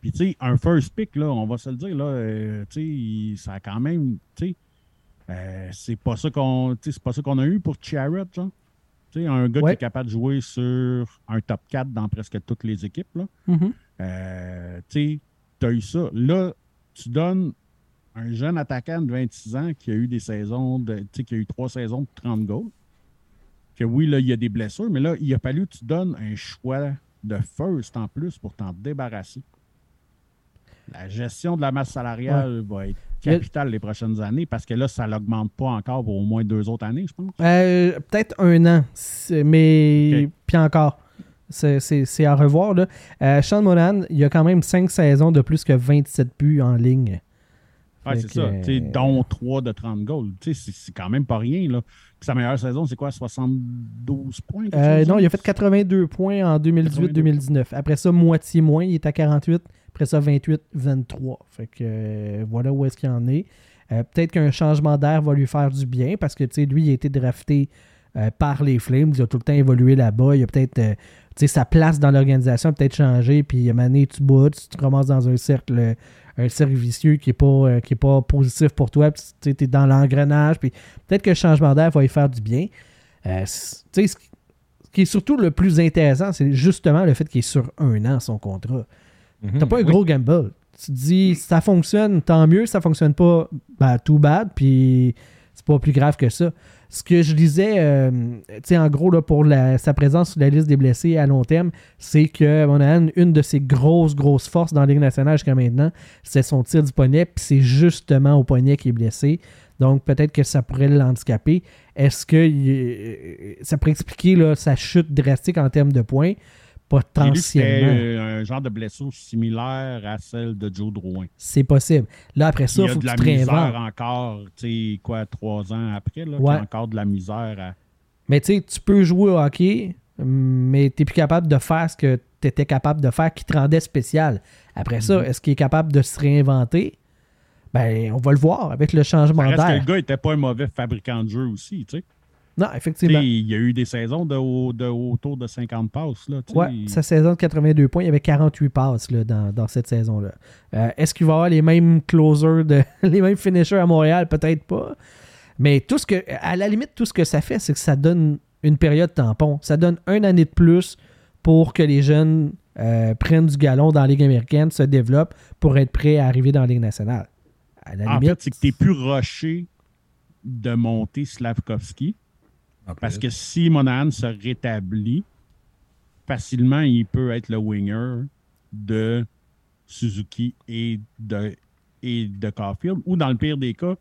puis tu sais, un first pick, là, on va se le dire, là, euh, ça a quand même, tu sais, euh, c'est pas ça qu'on pas ça qu'on a eu pour Charrot, genre. un gars qui est capable de jouer sur un top 4 dans presque toutes les équipes. Là. Mm-hmm. Euh, tu as eu ça. Là, tu donnes un jeune attaquant de 26 ans qui a eu des saisons, de, qui a eu trois saisons de 30 goals. Que oui, là, il y a des blessures, mais là, il a fallu que tu donnes un choix de first en plus pour t'en débarrasser. La gestion de la masse salariale va être capitale les prochaines années parce que là, ça n'augmente pas encore pour au moins deux autres années, je pense. Euh, peut-être un an, mais puis encore. C'est à revoir. Là. Euh, Sean Monan, il y a quand même cinq saisons de plus que 27 buts en ligne. Ouais, c'est ça. sais, dont 3 de 30 goals. C'est quand même pas rien. Là. sa meilleure saison, c'est quoi? 72 points euh, Non, il a fait 82 points en 2018-2019. Après ça, moitié moins. Il est à 48. Après ça, 28-23. Fait que euh, voilà où est-ce qu'il en est. Euh, peut-être qu'un changement d'air va lui faire du bien parce que lui, il a été drafté par les Flames. Il a tout le temps évolué là-bas. Il a peut-être sa place dans l'organisation peut-être changé. Puis à moment tu boutes, tu te dans un cercle un cercle vicieux qui n'est pas, euh, pas positif pour toi, tu es dans l'engrenage, puis peut-être que le changement d'air va y faire du bien. Euh, ce qui est surtout le plus intéressant, c'est justement le fait qu'il est sur un an son contrat. Tu n'as pas un gros gamble. Tu te dis, ça fonctionne, tant mieux, ça fonctionne pas, ben, too bad, puis c'est pas plus grave que ça. Ce que je disais, euh, en gros, là, pour sa présence sur la liste des blessés à long terme, c'est que Monahan, une de ses grosses, grosses forces dans la Ligue nationale jusqu'à maintenant, c'est son tir du poignet, puis c'est justement au poignet qu'il est blessé. Donc, peut-être que ça pourrait l'handicaper. Est-ce que euh, ça pourrait expliquer là, sa chute drastique en termes de points? Potentiellement. un genre de blessure similaire à celle de Joe Drouin. C'est possible. Là, après ça, il faut que tu te réinventes. encore, tu sais, quoi, trois ans après, là, ouais. encore de la misère à... Mais tu sais, tu peux jouer au hockey, mais tu n'es plus capable de faire ce que tu étais capable de faire qui te rendait spécial. Après ça, mhm. est-ce qu'il est capable de se réinventer? Ben, on va le voir avec le changement d'air. le gars n'était pas un mauvais fabricant de jeu aussi, tu sais. Non, effectivement. il y a eu des saisons de, autour de 50 passes. Là, ouais, sa saison de 82 points, il y avait 48 passes là, dans, cette saison-là. Euh, est-ce qu'il va avoir les mêmes closers, de, les mêmes finishers à Montréal? Peut-être pas. Mais tout ce que, à la limite, tout ce que ça fait, c'est que ça donne une période tampon. Ça donne une année de plus pour que les jeunes euh, prennent du galon dans la Ligue américaine, se développent pour être prêts à arriver dans la Ligue nationale. en fait, c'est que tu es plus rushé de monter Slavkovski parce que si Monahan se rétablit, facilement, il peut être le winger de Suzuki et de, et de Caulfield. Ou dans le pire des cas,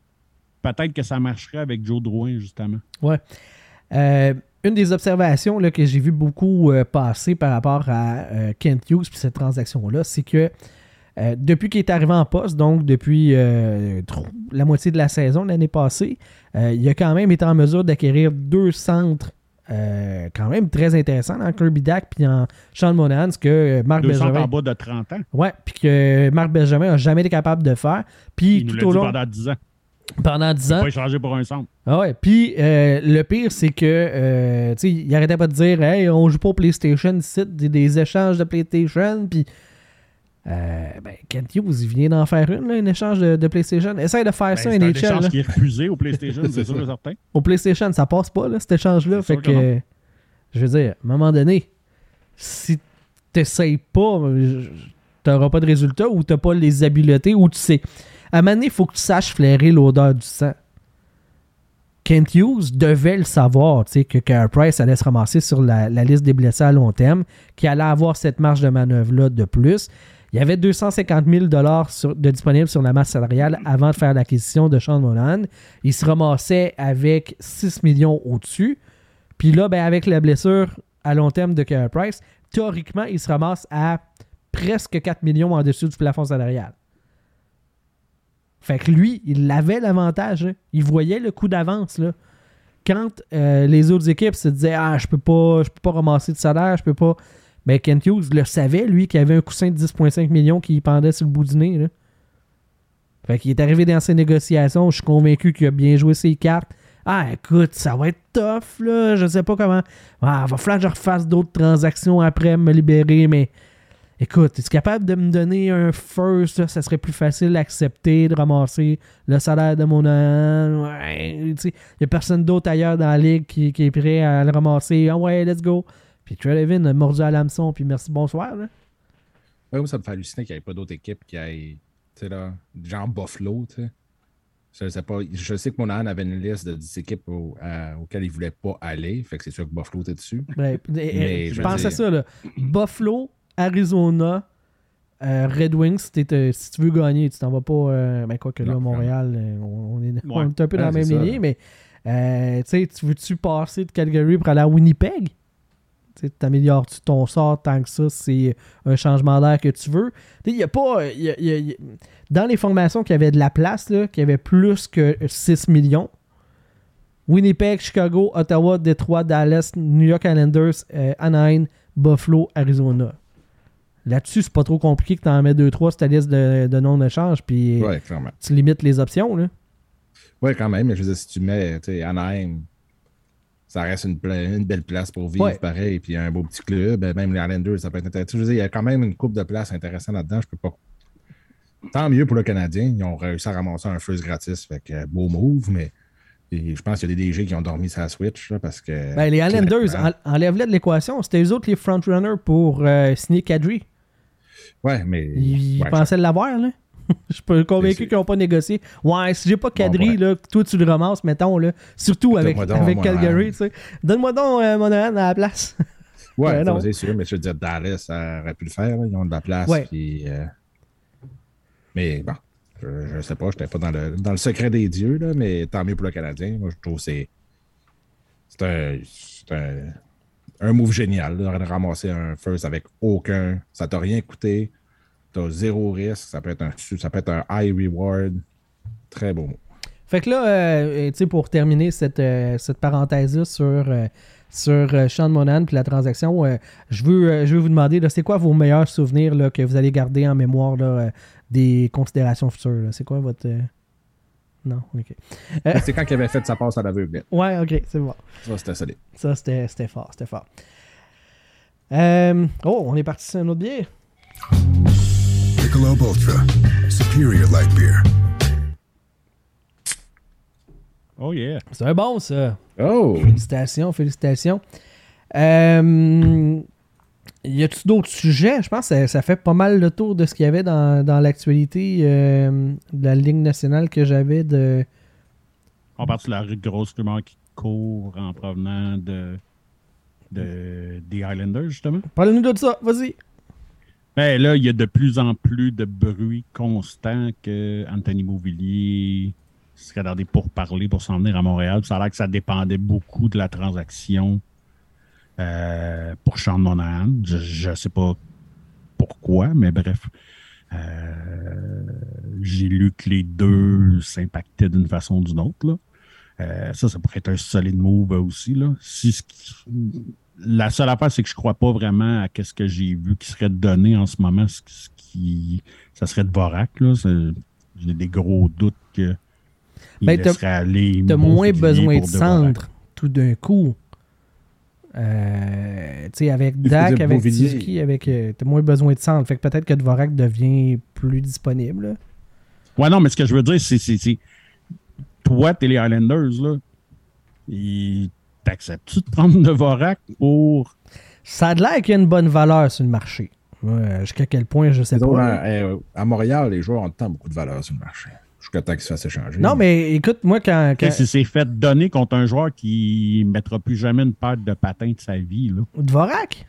peut-être que ça marcherait avec Joe Drouin, justement. Ouais. Euh, une des observations là, que j'ai vu beaucoup euh, passer par rapport à euh, Kent Hughes et cette transaction-là, c'est que euh, depuis qu'il est arrivé en poste, donc depuis euh, la moitié de la saison l'année passée, euh, il a quand même été en mesure d'acquérir deux centres quand même très intéressants dans Kirby Dack puis en Sean Monahan, ce que Marc deux Benjamin. en bas de 30 ans. Ouais, puis que Marc Benjamin n'a jamais été capable de faire. Puis il tout nous au long. pendant 10 ans. Pendant 10 ans. Il pas échangé pour un centre. Ah ouais. Puis le pire, c'est que, tu sais, il arrêtait pas de dire, hey, on joue pas au PlayStation, c'est des, des échanges de PlayStation, puis euh, ben, Kent Hughes, il vient d'en faire une, là, un échange de, PlayStation. Essaye de faire ben, ça, un échange. C'est un échange qui est refusé au PlayStation, c'est sûr et certain. Au PlayStation, ça passe pas, là, cet échange-là. Fait que, je veux dire, à un moment donné, si t'essayes pas, t'auras pas de résultat ou t'as pas les habiletés ou tu sais. À un moment donné, il faut que tu saches flairer l'odeur du sang. Kent Hughes devait le savoir, tu sais, que Carey Price allait se ramasser sur la, la, liste des blessés à long terme, qu'il allait avoir cette marge de manœuvre-là de plus. Il y avait 250 000 de disponibles sur la masse salariale avant de faire l'acquisition de Sean Monahan. Il se ramassait avec 6 millions au-dessus. Puis là, ben, avec la blessure à long terme de Carey Price, théoriquement, il se ramasse à presque 4 millions en dessous du plafond salarial. Fait que lui, il avait l'avantage. Hein. Il voyait le coup d'avance. Quand euh, les autres équipes se disaient Ah, je peux pas, je peux pas ramasser de salaire, je peux pas. Mais Kent Hughes le savait, lui, qu'il avait un coussin de 10,5 millions qui pendait sur le bout du nez. Là. Fait qu'il est arrivé dans ses négociations. Je suis convaincu qu'il a bien joué ses cartes. Ah, écoute, ça va être tough, là. Je sais pas comment. Ah, va falloir que je refasse d'autres transactions après, me libérer, mais. Écoute, es-tu capable de me donner un first? Ça? Serait plus facile d'accepter, de ramasser le salaire de mon an. Il n'y a personne d'autre ailleurs dans la ligue qui, qui, est prêt à le ramasser. Ah ouais, let's go. Puis Trey Levin a mordu à l'hameçon, puis merci, bonsoir. Là. Ouais, moi, ça me fait halluciner qu'il n'y ait pas d'autres équipes qui aient, tu sais, là, genre Buffalo, tu sais. Je sais, pas, je sais que Monahan avait une liste de 10 équipes auxquelles il ne voulait pas aller. Fait que c'est sûr que Buffalo était dessus. Ben, mais, je pense à ça. Là. Buffalo, Arizona, euh, Red Wings, si, si, tu veux gagner, tu t'en vas pas. Euh, ben, quoi que là, Montréal, euh, on, est, on, est, un peu dans la même lignée. Mais tu veux-tu passer de Calgary pour aller à Winnipeg? Tu t'améliores-tu ton sort tant que ça, c'est un changement d'air que tu veux? Il y a pas. dans les formations qui avaient de la place, qui avait plus que 6 millions, Winnipeg, Chicago, Ottawa, Detroit, Dallas, New York Islanders, euh, Anaheim, Buffalo, Arizona. Là-dessus, c'est pas trop compliqué que tu en mets 2-3 sur ta liste de, de non-échange, puis tu limites les options. Là. Oui, quand même, mais je veux dire, si tu mets Anaheim, ça reste une, une, belle place pour vivre, pareil, puis un beau petit club, ben, même les Islanders, ça peut être intéressant. Je veux dire, il y a quand même une coupe de place intéressante là-dedans, je peux pas. Tant mieux pour le Canadien, ils ont réussi à ramasser un first gratis, fait que beau move, mais je pense qu'il y a des DG qui ont dormi sa Switch parce que. Ben, les Islanders, enlève-les de l'équation. C'était eux autres les frontrunners pour euh, signer Kadri. Ouais, mais. Ils pensaient l'avoir, là. Je suis convaincu qu'ils n'ont pas négocié. Ouais, si j'ai pas Kadri, là, toi tu le ramasses, mettons, là. Surtout avec, avec Calgary, tu sais. Donne-moi donc euh, Monahan à la place. Ouais, c'est sûr, mais je veux dire, Dallas ça aurait pu le faire. Ils ont de la place. Puis, euh, Mais bon. Je ne sais pas, je n'étais pas dans le, dans le secret des dieux, là, mais tant mieux pour le Canadien. Moi, je trouve que c'est. C'est un, un, move génial de ramasser un first avec aucun. Ça t'a rien coûté. Tu as zéro risque. Ça peut, être un, ça peut être un high reward. Très beau mot. Fait que là, euh, tu sais, pour terminer cette, euh, cette parenthèse-là sur, euh, sur Sean Monan puis la transaction, je, veux, je veux vous demander, c'est quoi vos meilleurs souvenirs là, que vous allez garder en mémoire là, des considérations futures. C'est quoi votre. Euh, non, ok. Euh, c'est quand il avait fait sa passe à l'aveugle. Ouais, ok, c'est bon. Ça, c'était solide. Ça, c'était fort, c'était fort. Euh, oh, on est parti sur un autre bière. Michelob Ultra, Superior Light Beer. Oh yeah. C'est un bon, ça. Oh. Félicitations, félicitations. Euh, y a-tu d'autres sujets? Je pense que ça, fait pas mal le tour de ce qu'il y avait dans, l'actualité euh, de la Ligue nationale que j'avais de. On parle de la grosse rumeur qui court en provenant de, de des Highlanders, justement? Parle-nous de ça, vas-y. Ben là, il y a de plus en plus de bruit constant que Anthony Mauvillier serait dans des pourparlers pour s'en venir à Montréal. Ça a l'air que ça dépendait beaucoup de la transaction euh, pour Sean Monahan. Je ne sais pas pourquoi, mais bref. Euh, j'ai lu que les deux s'impactaient d'une façon ou d'une autre. Euh, ça, ça pourrait être un solide move aussi. Là. Si la seule affaire, c'est que je ne crois pas vraiment à ce que j'ai vu qui serait donné en ce moment. Ce, qui, ça serait de Vorak. J'ai des gros doutes que ben, laisserait aller. Tu as moins besoin de centre tout d'un coup. Euh, avec Dak, avec Suzuki, avec. Euh, t'as moins besoin de centre. Fait que peut-être que Dvorak devient plus disponible. Ouais, non, mais ce que je veux dire, c'est. Toi, t'es les Islanders, là. T'acceptes-tu de prendre Dvorak pour. Ça a l'air qu'il y a une bonne valeur sur le marché. Jusqu'à quel point, je sais pas. Euh, à, Montréal, les joueurs ont tant beaucoup de valeur sur le marché jusqu'à temps qu'il se fasse échanger. Non, mais écoute, moi, quand. quand... Si c'est fait donner contre un joueur qui ne mettra plus jamais une paire de patins de sa vie. Là. Dvorak?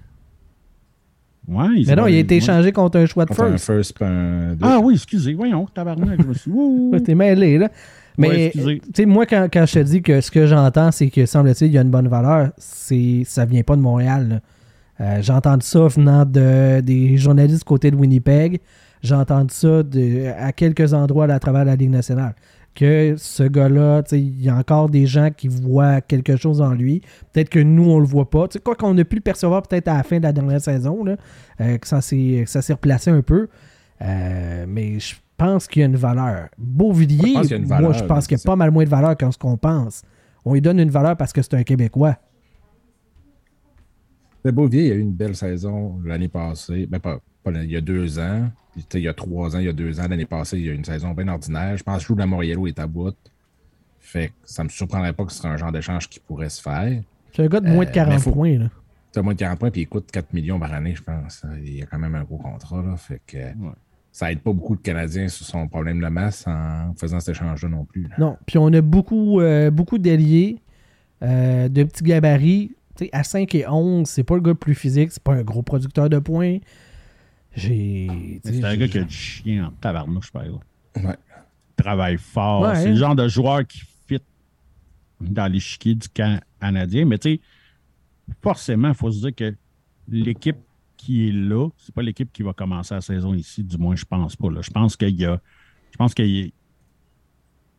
Ouais, mais non, il a été échangé contre un choix de first. Un first un ah oui, excusez. Voyons, tabarnak, je me suis. T'es mêlé, là. Mais, tu sais, moi, quand, quand, je te dis que ce que j'entends, c'est que, semble-t-il, il y a une bonne valeur, c'est ça vient pas de Montréal. Euh, j'ai entendu ça venant de, des journalistes côté de Winnipeg. J'ai entendu ça à quelques endroits à travers la Ligue nationale. Que ce gars-là, il y a encore des gens qui voient quelque chose en lui. Peut-être que nous, on le voit pas. quoi qu'on a pu le percevoir peut-être à la fin de la dernière saison, là, euh, que ça s'est replacé un peu. Euh, mais je pense qu'il y a une valeur. Beauvillier, moi, je pense qu'il y a pas mal moins de valeur que ce qu'on pense. On lui donne une valeur parce que c'est un Québécois. Mais Beauvillier a eu une belle saison l'année passée. Ben, pas, il y a deux ans il y a trois ans, il y a deux ans, l'année passée, il y a une saison bien ordinaire. Je pense que Lou Moriello est à bout. Fait que ça me surprendrait pas que ce soit un genre d'échange qui pourrait se faire. C'est un gars de moins de 40 euh, points. Là. Tu as moins de 40 points, puis il coûte 4 millions par année, je pense. Il y a quand même un gros contrat. Là, fait que ça aide pas beaucoup de Canadiens sur son problème de masse en faisant cet échange-là non plus. Non, puis on a beaucoup, euh, beaucoup d'alliés, euh, de petits gabarits. à 5 et 11, c'est pas le gars le plus physique, c'est pas un gros producteur de points. J'ai. C'est un gars qui a du chien en tabarnouche, par exemple. Ouais. Il travaille fort. C'est le genre de joueur qui fit dans l'échiquier du camp canadien. Mais tu sais, forcément, il faut se dire que l'équipe qui est là, c'est pas l'équipe qui va commencer la saison ici, du moins je pense pas. Là. Je pense qu'il y a. Je pense qu'il y a,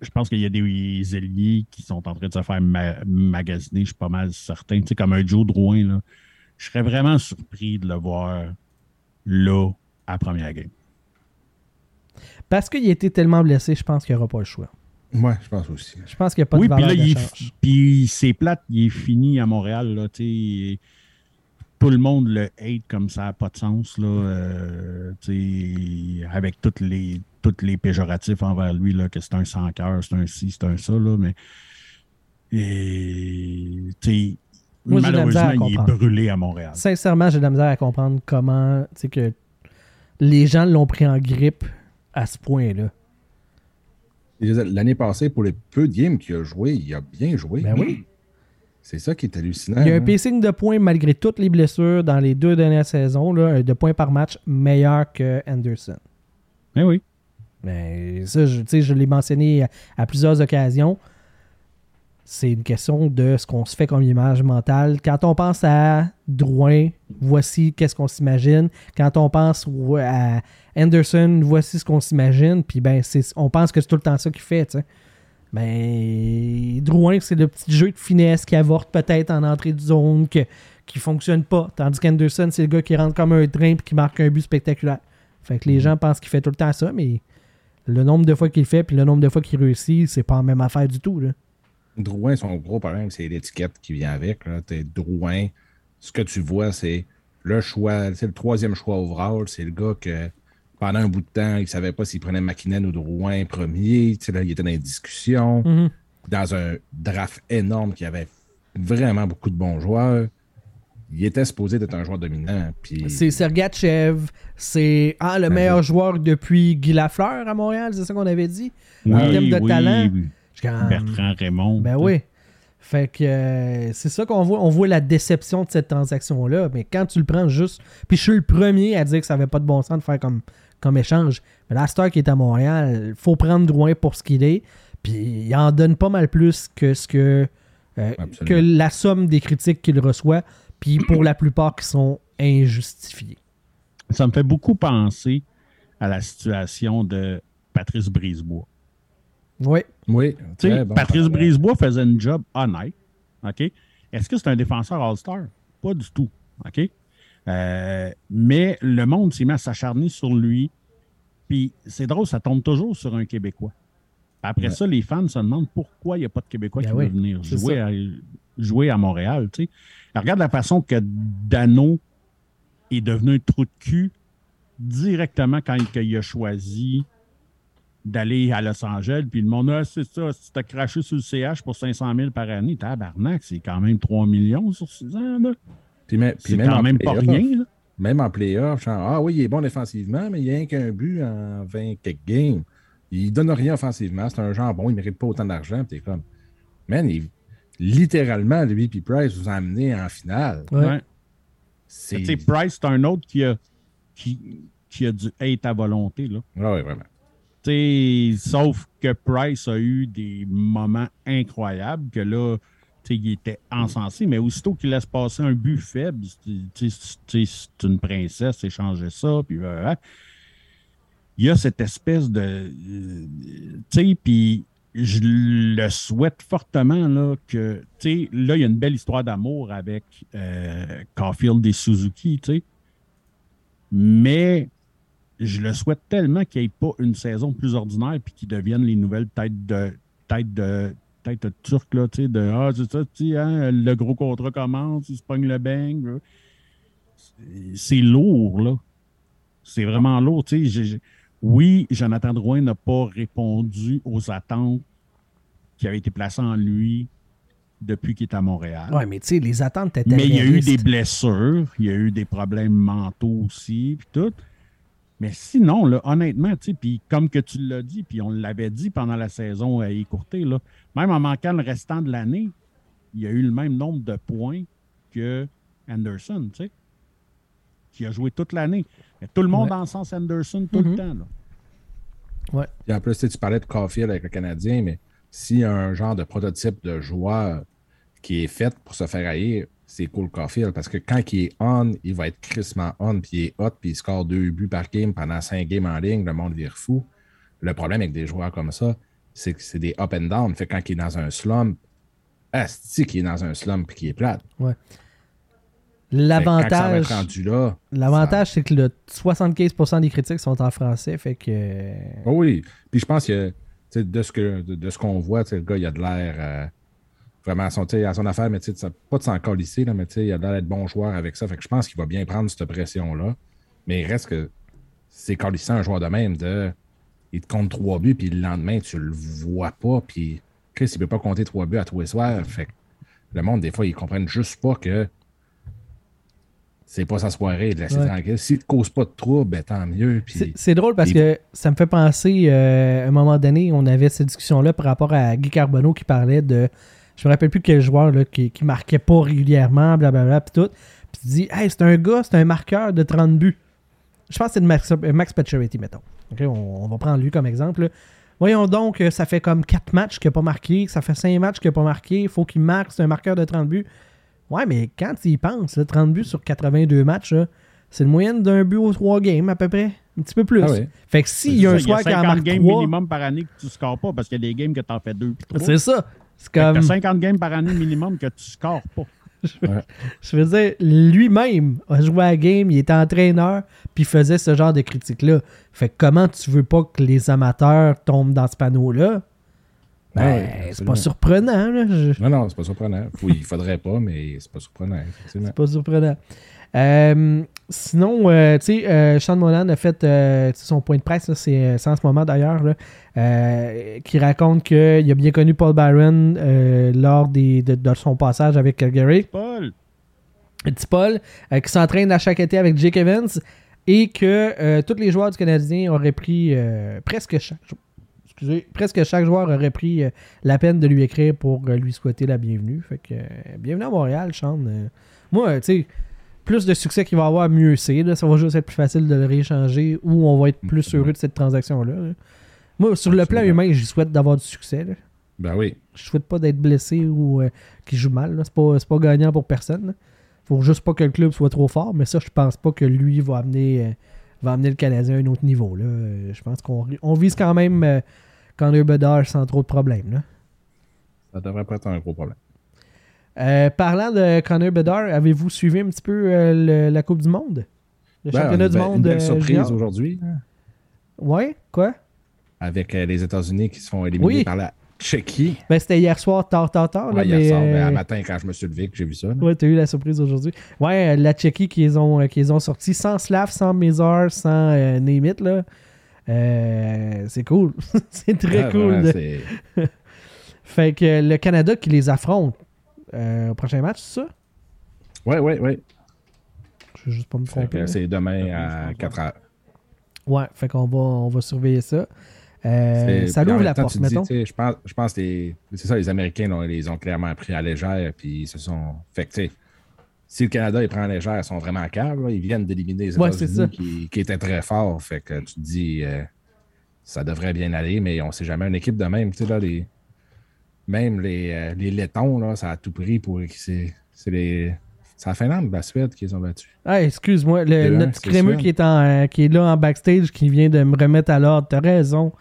je pense qu'il y a des ailiers qui sont en train de se faire magasiner, je suis pas mal certain. Tu sais, comme un Joe Drouin, là. Je serais vraiment surpris de le voir là à première game. Parce qu'il a été tellement blessé, je pense qu'il n'y aura pas le choix. Ouais, je pense aussi. Je pense qu'il n'y a pas de valeur puis là, Puis c'est plate, il est fini à Montréal. Là, tout le monde le hate comme ça, pas de sens. Là, euh, avec toutes les, toutes les péjoratifs envers lui, là, que c'est un sans cœur, c'est un ci, c'est un ça. Là, mais et, malheureusement, il est brûlé à Montréal. Sincèrement, j'ai de la misère à comprendre comment que les gens l'ont pris en grippe à ce point-là. L'année passée, pour les peu de games qu'il a joué, il a bien joué. Ben oui. C'est ça qui est hallucinant. Il y a un hein. pacing de points malgré toutes les blessures dans les deux dernières saisons, là, de points par match meilleur que Anderson. Ben oui. Mais ça, je, je l'ai mentionné à, plusieurs occasions. C'est une question de ce qu'on se fait comme image mentale. Quand on pense à Drouin, voici qu'est-ce qu'on s'imagine. Quand on pense à Anderson, voici ce qu'on s'imagine. Puis ben, on pense que c'est tout le temps ça qu'il fait. Mais Drouin, c'est le petit jeu de finesse qui avorte peut-être en entrée de zone, que, qui fonctionne pas. Tandis qu'Anderson, c'est le gars qui rentre comme un train et qui marque un but spectaculaire. Fait que les mm-hmm. gens pensent qu'il fait tout le temps ça, mais le nombre de fois qu'il fait puis le nombre de fois qu'il réussit, c'est pas la même affaire du tout. Là. Drouin, son gros problème, c'est l'étiquette qui vient avec. T'es Drouin, ce que tu vois, c'est le choix, c'est le troisième choix overall. C'est le gars que pendant un bout de temps, il ne savait pas s'il prenait McKinnon ou Drouin premier. Là, il était dans les discussions. Mm-hmm. Dans un draft énorme qui avait vraiment beaucoup de bons joueurs il était supposé être un joueur dominant. Puis... C'est Sergachev, c'est ah, le ben meilleur joueur depuis Guy Lafleur à Montréal, c'est ça qu'on avait dit? Oui, en termes de talent. Bertrand Raymond. Ben oui. Fait que euh, c'est ça qu'on voit. On voit la déception de cette transaction-là. Mais quand tu le prends juste. Puis je suis le premier à dire que ça n'avait pas de bon sens de faire comme, comme échange. Mais la star qui est à Montréal, il faut prendre Drouin pour ce qu'il est. Puis il en donne pas mal plus que ce que. Euh, que la somme des critiques qu'il reçoit puis pour la plupart qui sont injustifiés. Ça me fait beaucoup penser à la situation de Patrice Brisebois. Oui. Oui. Patrice Brisebois faisait un job honnête. OK? Est-ce que c'est un défenseur All-Star? Pas du tout. OK? Euh, mais le monde s'est mis à s'acharner sur lui. Puis c'est drôle, ça tombe toujours sur un Québécois. Après ça, les fans se demandent pourquoi il n'y a pas de Québécois ben qui veut venir jouer à, jouer à Montréal. Tu sais regarde la façon que Dano est devenu un trou de cul directement quand il a choisi d'aller à Los Angeles. Puis le monde, ah, c'est ça, si as craché sur le CH pour 500 000 par année, tabarnak, c'est quand même 3 millions sur 6 ans. Là. Puis, c'est quand même pas rien. Même en playoff, ah oui, il est bon défensivement, mais il n'y a rien qu'un but en 20 quelques games. Il donne rien offensivement. C'est un genre bon, il ne mérite pas autant d'argent. Puis comme, man, il, littéralement, lui et Price vous a en finale. Ouais. C'est... Price, c'est un autre qui a, qui, qui a dû être à volonté. Là. oui, vraiment. sauf que Price a eu des moments incroyables que là, il était encensé, mais aussitôt qu'il laisse passer un but faible, c'est une princesse, échanger ça, puis il y a cette espèce de. Euh, tu sais, puis je le souhaite fortement là, que, tu sais, là, il y a une belle histoire d'amour avec euh, Caulfield et Suzuki, tu sais. Mais je le souhaite tellement qu'il n'y ait pas une saison plus ordinaire puis qu'ils deviennent les nouvelles têtes de têtes de têtes turques, là, tu sais, de Ah, c'est ça, tu sais, hein, le gros contrat commence, il se pogne le bang. C'est lourd, là. C'est vraiment lourd, tu sais oui, Jonathan Drouin n'a pas répondu aux attentes qui avaient été placées en lui depuis qu'il est à Montréal. Oui, mais tu sais, les attentes étaient Mais il y a eu des blessures, il y a eu des problèmes mentaux aussi, puis tout. Mais sinon, là, honnêtement, tu sais, puis comme que tu l'as dit, puis on l'avait dit pendant la saison à écourtée, là, même en manquant le restant de l'année, il y a eu le même nombre de points que Anderson, tu sais qui a joué toute l'année. Tout le monde en sens Anderson tout le mhm. temps. Là. Ouais. Et en plus, tu parlais de Caulfield avec le Canadien, mais s'il y a un genre de prototype de joueur qui est fait pour se faire haïr, c'est Cole Caulfield parce que quand il est on, il va être crissement on, puis il est hot, puis il score deux buts par game pendant cinq games en ligne, le monde vire fou. Le problème avec des joueurs comme ça, c'est que c'est des up and down. Fait que quand il est dans un slump, asti qu'il est dans un slump puis qu'il est plate. Ouais. Ça L'avantage, l'avantage c'est que le 75% des critiques sont en français, fait que. Oh oui. Puis je pense que de ce que de, de ce qu'on voit, le gars, il a de l'air euh, vraiment à son, à affaire, mais tu sais, ça- pas de s'en colisser, là, mais tu sais, il a l'air d'être bon joueur avec ça. Fait que je pense qu'il va bien prendre cette pression-là. Mais il reste que c'est colissant un joueur de même de. Il te compte trois buts, puis le lendemain, tu le vois pas, puis Chris, il peut pas compter trois buts à tous les soirs. Fait que le monde, des fois, ils comprennent juste pas que c'est pas sa soirée de laisser Ouais. tranquille. S'il te cause pas de trouble, ben, tant mieux. Puis C'est- drôle parce que ça me fait penser, euh, à un moment donné, on avait cette discussion-là par rapport à Guy Carbonneau qui parlait de. Je me rappelle plus quel joueur là, qui, qui marquait pas régulièrement, blablabla, puis tout. Puis tu dis, hey, c'est un gars, c'est un marqueur de 30 buts. Je pense que c'est de Max, Max Pacioretty, mettons. On, on va prendre lui comme exemple. là. Voyons donc, euh, ça fait comme 4 matchs qu'il n'a pas marqué, ça fait 5 matchs qu'il n'a pas marqué, il faut qu'il marque, c'est un marqueur de 30 buts. Ouais, mais quand tu y penses, là, 30 buts sur 82 matchs, c'est le moyenne d'un but aux 3 games à peu près. Un petit peu plus. Ah. Fait que s'il y a un soir qui en 50 marque games 3, minimum par année que tu scores pas parce qu'il y a des games que tu en fais deux. puis trois. c'est ça. C'est comme, t'as 50 games par année minimum que tu scores pas. je veux dire, lui-même a joué à la game, il était entraîneur, puis il faisait ce genre de critiques-là. Fait que comment tu veux pas que les amateurs tombent dans ce panneau-là? Ben, oui, c'est pas surprenant, là. Je- Non, non, c'est pas surprenant. Oui, il faudrait pas, mais c'est pas surprenant, effectivement. C'est pas surprenant. Euh, sinon, euh, tu sais, euh, Sean Molan a fait euh, son point de presse, c'est en ce moment d'ailleurs, euh, qui raconte qu'il a bien connu Paul Byron euh, lors des, de, de son passage avec Calgary. Paul, Petit Paul, euh, qui s'entraîne à chaque été avec Jake Evans et que tous les joueurs du Canadien auraient pris presque chaque excusez, presque chaque joueur aurait pris la peine de lui écrire pour lui souhaiter la bienvenue. Fait que bienvenue à Montréal, Sean. Moi, tu sais, plus de succès qu'il va avoir, mieux c'est. Ça va juste être plus facile de le rééchanger ou on va être plus Absolument. heureux de cette transaction-là. là. Moi, sur le plan humain, j'y souhaite d'avoir du succès. là. Ben oui. Je souhaite pas d'être blessé ou euh, qu'il joue mal. C'est pas, pas gagnant pour personne. là. Faut juste pas que le club soit trop fort, mais ça, je pense pas que lui va amener, euh, va amener le Canadien à un autre niveau. Là. Euh, je pense qu'on on vise quand même euh, Connor Bedard sans trop de problèmes. là. Ça devrait pas être un gros problème. Parlant de Connor Bedard, avez-vous suivi un petit peu le- la Coupe du Monde? Le Ben, championnat du belle- monde Une belle surprise aujourd'hui, hein, Ouais, quoi? Avec euh, les États-Unis qui se font éliminer Oui. par la Tchéquie. Ben, c'était hier soir, tard, tard, tard. là, Ouais, hier mais, soir, ben, euh, à matin, quand je me suis levé, que j'ai vu ça. là. Ouais, t'as eu la surprise aujourd'hui. Ouais, euh, la Tchéquie qu'ils ont, euh, qu'ils ont sorti sans Slav, sans Mizar, sans euh, Nemit, là. Euh, c'est cool. c'est très Ah, cool. de- c'est- Fait que euh, le Canada qui les affronte euh, au prochain match, c'est ça? Ouais, ouais, ouais. Je vais juste pas me tromper. C'est demain Ouais, à je pense 4 heures. Ouais, fait qu'on va, on va surveiller ça. Euh, ça l'ouvre la temps, porte, dis, mettons. Je pense, je pense que les- c'est ça, les Américains là, les ont clairement pris à légère, puis ils se sont. Fait que, tu sais, si le Canada les prend à légère, ils sont vraiment à cave, là. ils viennent d'éliminer les Ouais. États-Unis qui, qui étaient très forts. Fait que tu te dis, euh, ça devrait bien aller, mais on sait jamais. Une équipe de même, tu sais, là, les, même les, euh, les Lettons, là, ça a tout pris pour. C'est les. C'est la Finlande, la Suède qui les ont battus. Ah, excuse-moi, le- Deux, un, notre crémeux ça. qui est, en, euh, qui est là en backstage, qui vient de me remettre à l'ordre. T'as raison.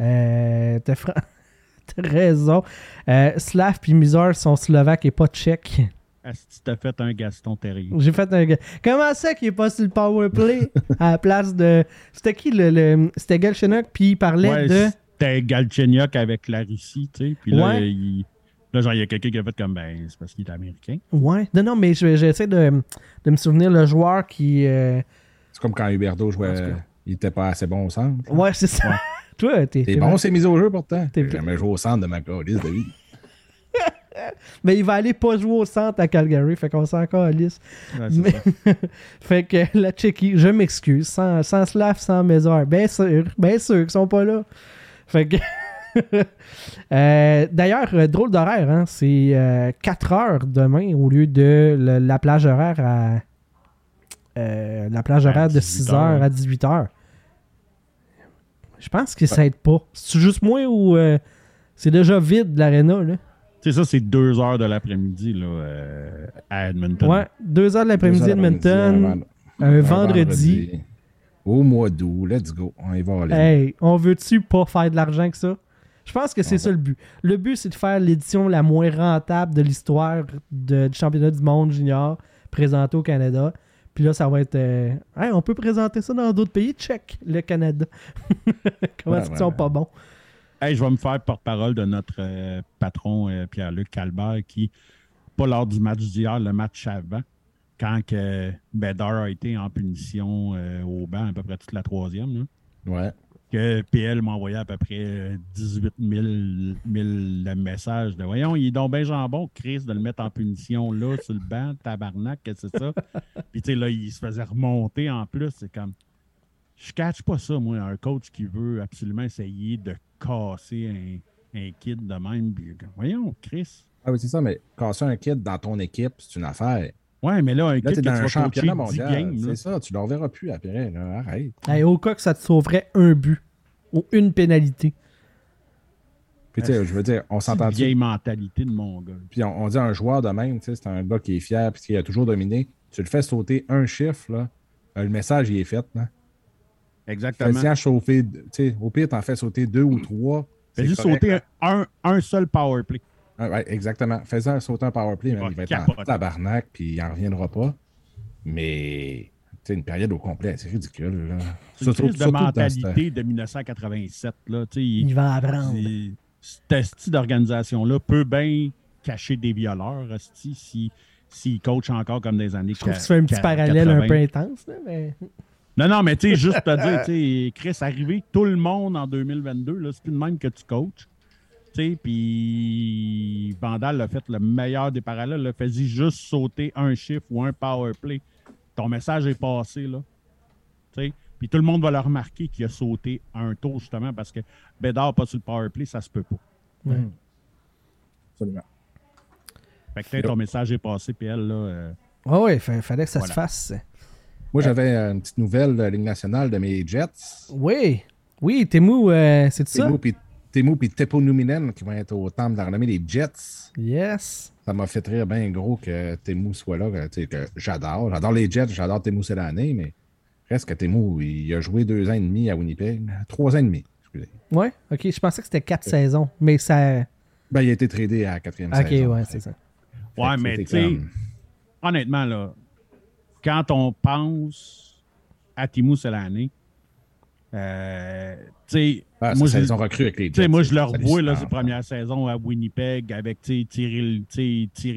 Euh, T'as fra- t'as raison. Euh, Slav puis Mizar sont slovaques et pas tchèques. Asti, t'as fait un Gaston terrible. J'ai fait un. Comment ça qu'il est pas sur le power play à la place de. C'était qui le. le- C'était Galchenyuk, puis il parlait Ouais, de. C'était Galchenyuk avec la Russie, tu sais. Puis là, Ouais. il... là, genre, il y a quelqu'un qui a fait comme, ben, c'est parce qu'il est américain. Ouais. Non, non, mais je- j'essaie de, de me souvenir le joueur qui. euh, C'est comme quand Huberto jouait. Cas. il était pas assez bon au centre. Ouais, c'est ça. Toi, t'es. T'es bon, c'est mis au jeu pourtant. T'es- J'ai jamais joué au centre de ma calice de vie. Mais il va aller pas jouer au centre à Calgary, fait qu'on s'en encore lisse. Ouais, c'est Mais- ça. fait que la Tchéquie, je m'excuse, sans, sans Slav, sans Mézard, bien sûr, bien sûr qu'ils sont pas là. Fait que. Euh, D'ailleurs, euh, drôle d'horaire, hein? c'est euh, 4 heures demain au lieu de le- la plage horaire à. euh, la plage horaire de 18 6 heures. heures à 18 heures. Je pense que ça aide pas. C'est juste moi ou euh, c'est déjà vide l'aréna, là? sais, ça, c'est deux heures de l'après-midi là, euh, à Edmonton. Ouais, deux heures de l'après-midi à Edmonton, un vendredi. Au mois d'août, let's go. On y va aller. Hey, on veut-tu pas faire de l'argent que ça? Je pense que c'est ça le but. Le but, c'est de faire l'édition la moins rentable de l'histoire du championnat du monde junior présenté au Canada. Puis là, ça va être. euh, Hey, on peut présenter ça dans d'autres pays. Check le Canada. Comment Ouais, est-ce qu'ils ouais, sont ouais. pas bons? Hey, je vais me faire porte-parole de notre euh, patron euh, Pierre-Luc Calbert qui, pas lors du match d'hier, le match avant, quand que Bédard a été en punition euh, au banc à peu près toute la troisième, là, Ouais. Que PL m'a envoyé à peu près euh, 18 000, 000 messages de Voyons, il est donc bien jambon, Chris, de le mettre en punition là, sur le banc, tabarnak, qu'est-ce que c'est ça? Puis tu sais, là, il se faisait remonter en plus. C'est comme. Je catch pas ça, moi, un coach qui veut absolument essayer de casser un, un kid de même. Puis, voyons, Chris. Ah oui, c'est ça, mais casser un kid dans ton équipe, c'est une affaire. Ouais, mais là, un Là, kid t'es que dans un championnat coacher 10 mondial. C'est ça, tu ne le reverras plus après. là. Arrête. Hey, au cas que ça te sauverait un but ou une pénalité. Puis, tu sais, je veux dire, on C'est une s'entend vieille mentalité de mon gars. Puis on, on dit un joueur de même, tu sais, c'est un gars qui est fier puis qui a toujours dominé. Tu le fais sauter un chiffre, là, euh, le message il est fait. Là. Exactement. Fais-y chauffer, tu sais, au pire, t'en fais sauter deux ou trois. c'est Fais-y correct, sauter là. un, un seul power play. Ah, ouais, exactement. Fais-y sauter un powerplay, Il il va être en tabarnak, puis il n'en reviendra pas. Mais, tu sais, une période au complet, c'est ridicule. C'est une Surtout- crise de surtout dans cette- mentalité de 1987. Là. Il- Il va apprendre. Cette style d'organisation-là peut bien cacher des violeurs, esti, si s'ils coachent encore comme des années Je trouve que tu fais un petit parallèle 80. un peu intense. Là, mais... Non, non, mais tu sais, juste te dire, tu sais, Chris, arrivé tout le monde en 2022, là, c'est plus de même que tu coaches. Sais, puis Vandal a fait le meilleur des parallèles. Fais-y juste sauter un chiffre ou un power play. Ton message est passé, là. Tu sais, puis tout le monde va le remarquer qu'il a sauté un tour, justement, parce que Bédard pas sur le power play, ça se peut pas. Absolument. Fait que peut-être ton message est passé, puis elle, là. euh, Ah ouais, fa- fallait que ça Voilà. se fasse. Moi, j'avais une petite nouvelle de la Ligue nationale de mes Jets. Oui, oui, Temu, euh, c'est ça? Temu Temu puis Tepo Numinen qui vont être au temple de la renommée des Jets. Yes. Ça m'a fait rire bien gros que Temu soit là. que, tu sais, que j'adore. J'adore les Jets, j'adore Temu cette année, mais reste que Temu, il a joué deux ans et demi à Winnipeg. Trois ans et demi, excusez. Ouais, ok, je pensais que c'était quatre saisons, mais ça. Ben, il a été tradé à la quatrième Ok, saison. ouais, Fait c'est ça. Ouais, mais tu sais, comme- honnêtement, là, quand on pense à Timo Selane, euh, Ah, moi, ça, je- ils ont recru avec les Jets. moi, je le revois, là, ses premières saisons à Winnipeg avec, tirer le,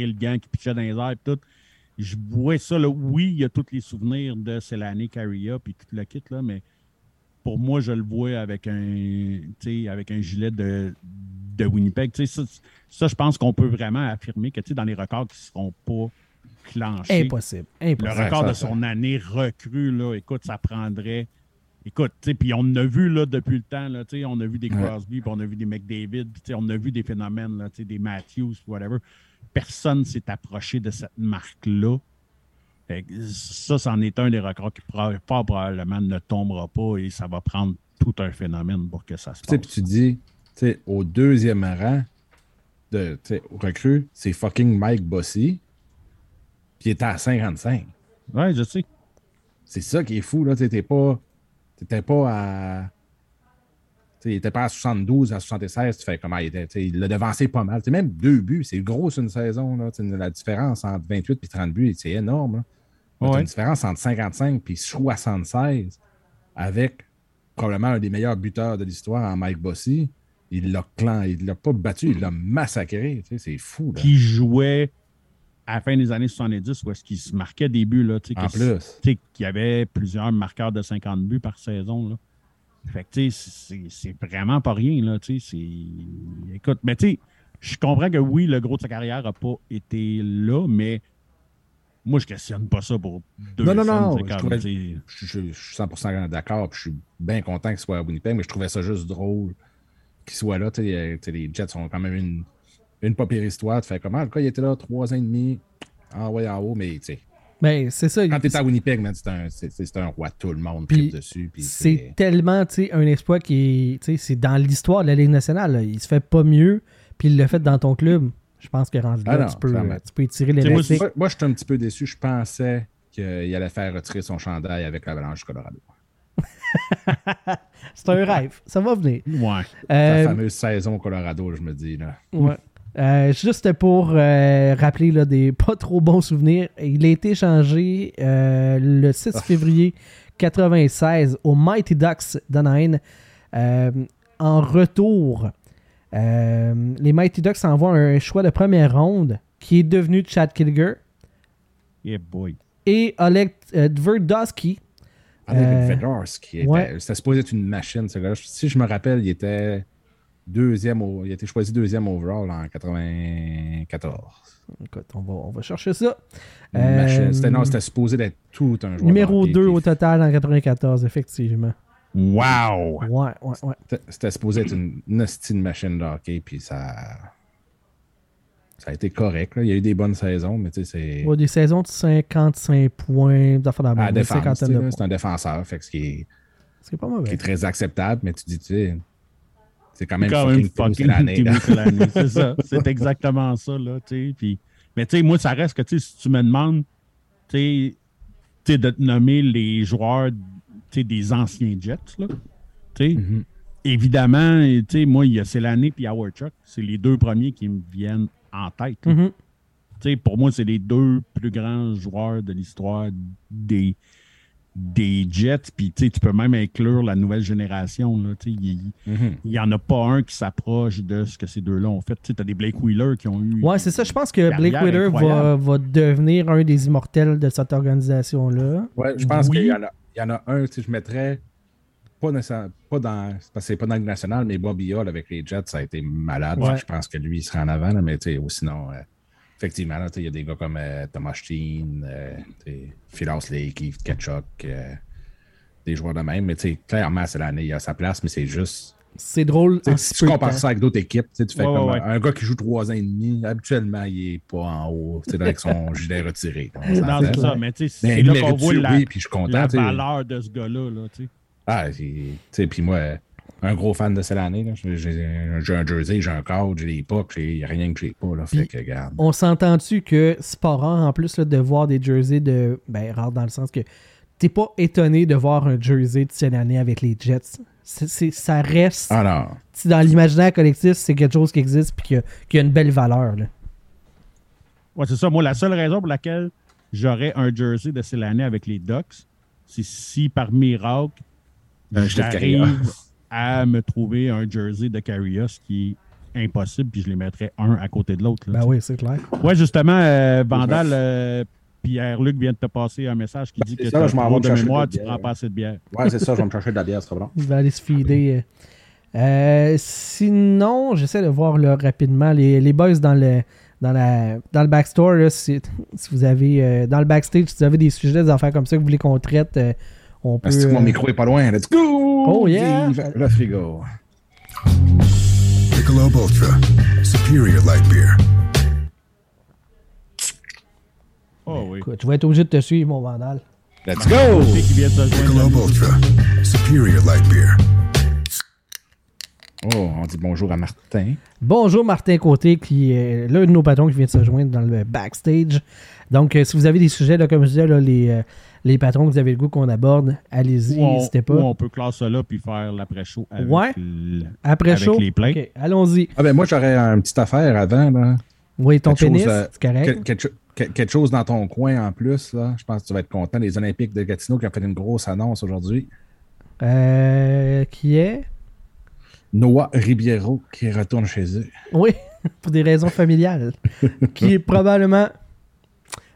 le gant qui pitchait dans les airs et tout. Je vois ça, là. Oui, il y a tous les souvenirs de Selane, Carria puis tout le kit, là, mais pour moi, je le vois avec un, avec un gilet de, de Winnipeg. Ça, ça, je pense qu'on peut vraiment affirmer que, dans les records qui ne seront pas clenchés, Impossible. le Impossible. record ça, de ça. son année recrue, là, écoute, ça prendrait. Écoute, tu sais, puis on a vu là, depuis le temps, là, tu sais, on a vu des. Crosby, puis on a vu des McDavid, puis on a vu des phénomènes, là, tu sais, des Matthews, whatever. Personne s'est approché de cette marque-là. Ça, c'en est un des records qui fort probablement ne tombera pas et ça va prendre tout un phénomène pour que ça se Tu sais, passe. puis tu dis, tu sais, au deuxième rang de recrue, c'est fucking Mike Bossy. Puis il était à 55. Ouais, je sais. C'est ça qui est fou, là. Tu sais, t'es pas. T'étais pas à. Tu sais, il était pas à 72, à 76. Tu fais comment il était. Il l'a devancé pas mal. Tu sais, même deux buts, c'est gros sur une saison. Là. La différence entre 28 et 30 buts, c'est énorme. Ouais. une différence entre 55 et 76 avec probablement un des meilleurs buteurs de l'histoire en Mike Bossy. Il l'a clan, il l'a pas battu, il l'a massacré. C'est fou. Qui jouait à la fin des années 70 où est-ce qu'il se marquait des buts, là, tu sais, En plus. tu sais, qu'il y avait plusieurs marqueurs de 50 buts par saison. Là. Fait que, tu sais, c'est- vraiment pas rien, là, tu. Écoute, mais tu sais, je comprends que oui, le gros de sa carrière n'a pas été là, mais moi, je questionne pas ça pour deux Non, non, non, je comme, trouvais- tu sais, je, je- je suis 100% d'accord, puis je suis bien content qu'il soit à Winnipeg, mais je trouvais ça juste drôle qu'il soit là. Tu sais, euh, tu sais, les Jets ont quand même une, une pas pire histoire. Tu fais comment? Le gars, il était là trois ans et demi, en haut en haut, mais tu sais, Ben, c'est ça. quand t'es à Winnipeg, man, c'est un, c'est- un roi, tout le monde tripe dessus. Puis C'est tellement tu sais, un exploit qui est. tu sais, C'est dans l'histoire de la Ligue nationale. là. Il se fait pas mieux, puis il l'a fait dans ton club. Je pense que rendu là, Ah non, tu, peux, tu peux étirer les. Moi, moi, je suis un petit peu déçu. Je pensais qu'il allait faire retirer son chandail avec l'Avalanche du Colorado. C'est un rêve. Ça va venir. Ouais. La Euh, fameuse saison au Colorado, je me dis. Là. Ouais. Euh, juste pour euh, rappeler là, des pas trop bons souvenirs, il a été échangé euh, le 6 février 96 au Mighty Ducks d'Anaheim. En retour, les Mighty Ducks envoient un choix de première ronde qui est devenu Chad Kilger Yeah, boy. et Oleg Vedors, qui était. ouais. C'était supposé être une machine, ce gars Si je me rappelle, il était deuxième il a été choisi deuxième overall en 94. Écoute, on va, on va chercher ça. Euh. C'était, non, c'était supposé être tout un joueur. Numéro de hockey, 2 puis au total en 94, effectivement. Wow! Ouais, ouais, ouais. C'était, supposé être une, une de machine de hockey, puis ça. Ça a été correct. là. Il y a eu des bonnes saisons, mais tu sais, c'est. Ouais, des saisons de 55 points, d'affaires à la défense, de c'est un défenseur, fait que ce qui est, C'est pas qui est mauvais. très acceptable, mais tu dis, tu sais, c'est quand C'est même quand fucking, même fucking Mullany, C'est ça. C'est exactement ça, là, tu sais. Puis, mais tu sais, moi, ça reste que, si tu me demandes, tu sais, de te nommer les joueurs, des anciens Jets, là, tu sais, Mhm. évidemment, tu sais, moi, il y a Selane et Howard Chuck. C'est les deux premiers qui me viennent en tête. Mhm. Tu sais, pour moi, c'est les deux plus grands joueurs de l'histoire des, des Jets. Puis, tu sais, tu peux même inclure la nouvelle génération. Là, tu sais, il Mhm. n'y en a pas un qui s'approche de ce que ces deux-là ont fait. Tu as des Blake Wheeler qui ont eu. Ouais, c'est ça. Je pense que Blake Wheeler va, va devenir un des immortels de cette organisation-là. Ouais, je pense Oui. qu'il y en a, il y en a un, tu sais, je mettrais pas, pas dans, parce que c'est pas dans le national, mais Bobby Hall avec les Jets, ça a été malade. Ouais. Je pense que lui, il sera en avant, là, mais tu sais, ou sinon, euh, effectivement, là, tu sais, il y a des gars comme euh, Thomas Steen, euh, Lake, Keith Ketchuk, euh, des joueurs de même, mais tu sais, clairement, c'est l'année, il a sa place, mais c'est juste. C'est drôle. tu sais, en Si tu compares ça avec d'autres équipes, tu sais, tu fais Ouais, comme ouais, un gars qui joue trois ans et demi, habituellement, il est pas en haut, tu sais, avec son gilet retiré. Non, c'est ça. Mais tu sais, Mais c'est là qu'on voit la, oui, puis je suis content. la valeur de ce gars-là. Là, tu sais. Ah, c'est- tu sais, puis moi, euh, un gros fan de cette année, là. J'ai un jersey, j'ai un code, j'ai des pucks, j'ai rien que j'ai pas, là. Fait que, regarde. On s'entend-tu que c'est pas rare en plus là, de voir des jerseys de. Ben, rare dans le sens que t'es pas étonné de voir un jersey de cette année avec les Jets. Ça reste. Ah non. Si Dans l'imaginaire collectif, c'est quelque chose qui existe puis qui a, qui a une belle valeur. Là. Ouais, c'est ça. Moi, la seule raison pour laquelle j'aurais un jersey de Célané avec les Ducks, c'est si par miracle, de j'arrive. À me trouver un jersey de Carrios qui est impossible, puis je les mettrais un à côté de l'autre. là, Ben oui, c'est clair. Ouais, justement, euh, Vandal, euh, Pierre-Luc vient de te passer un message qui Ben, dit que ça, je m'en trop vais de chercher mémoire, de tu prends pas assez de bière. Ouais, c'est ça, je vais me chercher de la bière, c'est pas bon. Il va aller se feeder. Euh, sinon, j'essaie de voir là, rapidement les, les boys dans le dans la dans le backstore. là, si, si vous avez euh, dans le backstage, si vous avez des sujets, des affaires comme ça que vous voulez qu'on traite, euh, on peut. Est-ce que mon euh, micro est pas loin? Let's go! Oh, yeah! Vive le frigo. Michelob Ultra. Superior light beer. Oh oui. écoute, je vais être obligé de te suivre, mon vandal. Let's go! Michelob. Ultra. Superior light beer. Oh, on dit bonjour à Martin. Bonjour Martin Côté, qui est l'un de nos patrons qui vient de se joindre dans le backstage. Donc, euh, si vous avez des sujets, là, comme je disais, là, les, euh, les patrons que vous avez le goût qu'on aborde, allez-y, n'hésitez ou pas. on peut classer ça là puis faire l'après-show avec, Ouais. le- Après avec chaud, les plaintes. ok, allons-y. Ah ben moi, j'aurais une petite affaire avant, là. Oui, ton Quelque chose, pénis, euh, c'est correct. Quel- quelque, cho- que- quelque chose dans ton coin en plus, là. Je pense que tu vas être content. Les Olympiques de Gatineau qui ont fait une grosse annonce aujourd'hui. Euh, qui est? Noah Ribiero qui retourne chez eux. Oui, pour des raisons familiales. qui est probablement.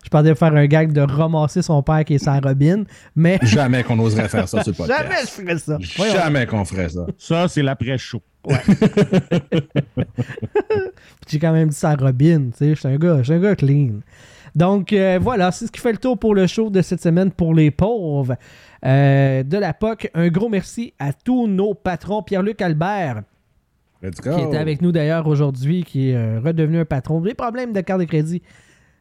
Je parlais de faire un gag de ramasser son père qui est sa robine, mais. Jamais qu'on oserait faire ça sur le podcast. Jamais je ferais ça. Voyons. Jamais qu'on ferait ça. Ça, c'est l'après-show. J'ai quand même dit sa robine, tu sais, je suis un gars, je suis un gars clean. Donc euh, voilà, c'est ce qui fait le tour pour le show de cette semaine pour les pauvres. Euh, de la POC, un gros merci à tous nos patrons. Pierre-Luc Albert, qui était avec nous d'ailleurs aujourd'hui, qui est euh, redevenu un patron. Des problèmes de carte de crédit.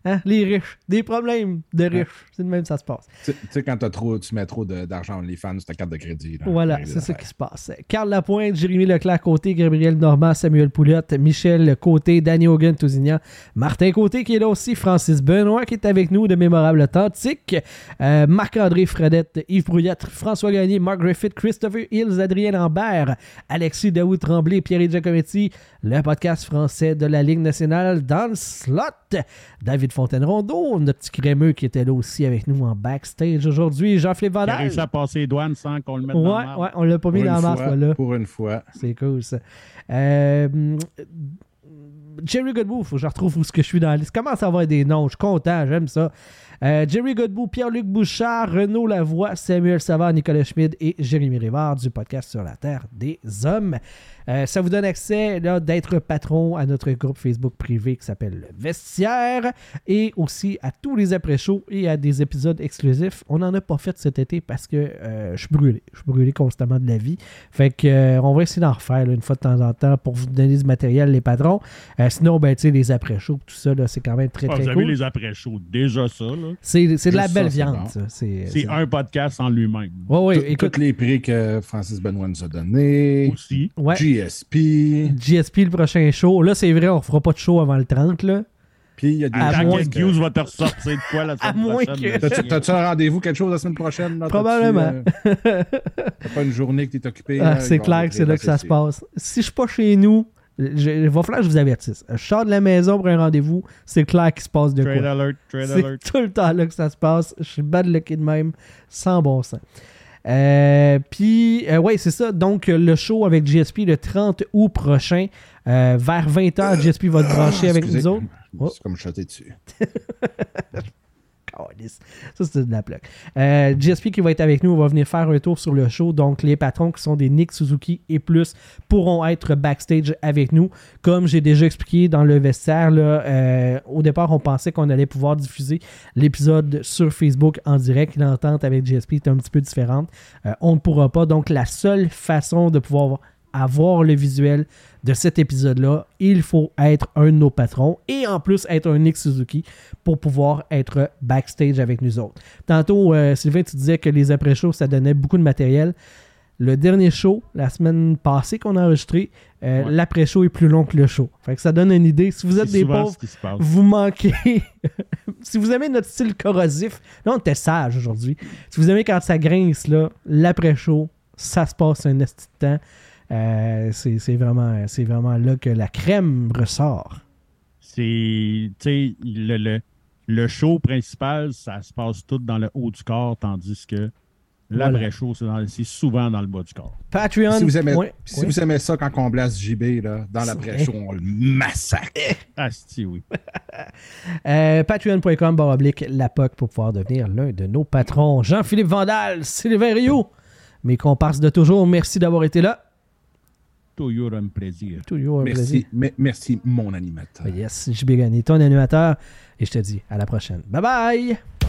Hein? Les riches. Des problèmes de riches. C'est de même que ça se passe. Tu sais, quand as trop, tu mets trop d'argent les fans sur ta carte de crédit. Là, voilà, c'est ça qui se passe. Carl Lapointe, Jérémy Leclerc côté, Gabriel Normand, Samuel Poulotte, Michel Côté, Danny Hogan Tousignan, Martin Côté qui est là aussi, Francis Benoît qui est avec nous de Mémorable Authentique, euh, Marc-André Fredette, Yves Brouillette, François Gagné, Mark Griffith, Christopher Hills, Adrien Lambert, Alexis Daoud Tremblay, Pierre Giacometti, le podcast français de la Ligue nationale dans le slot, David Fontaine-Rondeau, notre petit crémeux qui était là aussi avec nous en backstage aujourd'hui. Jean-Philippe Vandal. Qui a réussi à passer les douanes sans qu'on le mette dans la Ouais, on l'a pas mis dans la marque, là. Pour une fois. C'est cool, ça. Euh, Jerry Godbout, faut que je retrouve où ce que je suis dans la liste. Comment ça va des noms? Je suis content, j'aime ça. Euh, Jerry Godbout, Pierre-Luc Bouchard, Renaud Lavoie, Samuel Savard, Nicolas Schmid et Jérémy Rivard du podcast Sur la Terre des Hommes. Euh, ça vous donne accès d'être patron à notre groupe Facebook privé qui s'appelle Le Vestiaire et aussi à tous les après-shows et à des épisodes exclusifs. On n'en a pas fait cet été parce que euh, je suis brûlé. Je suis brûlé constamment de la vie. Fait que euh, on va essayer d'en refaire une fois de temps en temps pour vous donner du matériel, les patrons. sinon, ben, tu sais, les après-shows, tout ça, c'est quand même très, ah, très cool. Vous avez les après-shows, déjà ça. C'est de la belle viande, C'est un podcast en lui-même. Ouais, ouais, écoute les prix que Francis Benoît nous a donnés. Aussi. Ouais. GSP. GSP, le prochain show. Là, c'est vrai, on fera pas de show avant le 30, là. Puis il y a des à moins que Hughes va te ressortir de quoi la semaine À moins prochaine? que- T'as-tu un rendez-vous, quelque chose la semaine prochaine? là? Probablement. Euh, T'as pas une journée que t'es occupé? Ah, c'est clair que c'est là que ça se passe. Si je suis pas chez nous, je- il va falloir que je vous avertisse. Je sors de la maison pour un rendez-vous, c'est clair qu'il se passe de Trade quoi. alert, trade C'est alert. tout le temps là que ça se passe. Je suis bad lucky de même, sans bon sens. Euh, Puis, euh, ouais, c'est ça. Donc, le show avec GSP le 30 août prochain, euh, vers 20h, GSP va se brancher avec Ah, Excusez, nous autres. me suis comme choté dessus. Ça, c'est de la plaque. Euh, GSP qui va être avec nous va venir faire un tour sur le show. Donc, les patrons qui sont des Nick Suzuki et plus pourront être backstage avec nous. Comme j'ai déjà expliqué dans le vestiaire, là, euh, au départ, on pensait qu'on allait pouvoir diffuser l'épisode sur Facebook en direct. L'entente avec GSP est un petit peu différente. Euh, on ne pourra pas. Donc, la seule façon de pouvoir avoir le visuel de cet épisode-là, il faut être un de nos patrons et en plus être un Nick Suzuki pour pouvoir être backstage avec nous autres. Tantôt, euh, Sylvain, tu disais que les après-shows, ça donnait beaucoup de matériel. Le dernier show, la semaine passée qu'on a enregistré, euh, Ouais. l'après-show est plus long que le show. Fait que ça donne une idée. Si vous êtes des pauvres, vous manquez. si vous aimez notre style corrosif, là, on était sage aujourd'hui. Si vous aimez quand ça grince, là, l'après-show, ça se passe un esti de temps. Euh, c'est c'est vraiment, c'est vraiment là que la crème ressort. C'est, tu sais, le, le, le show principal, ça se passe tout dans le haut du corps, tandis que l'après Voilà. show, c'est dans- c'est souvent dans le bas du corps. Patreon. Si vous aimez, si vous aimez ça quand on blesse JB, là, dans l'après-show, on le massacre. Ah, si, oui. Euh, Patreon.com barre oblique la POC pour pouvoir devenir l'un de nos patrons. Jean-Philippe Vandal, Sylvain Rio, mes comparses de toujours, merci d'avoir été là. Toujours un plaisir. Toujours un plaisir. Merci, me- merci, mon animateur. Yes, Gagné, ton animateur. Et je te dis à la prochaine. Bye bye!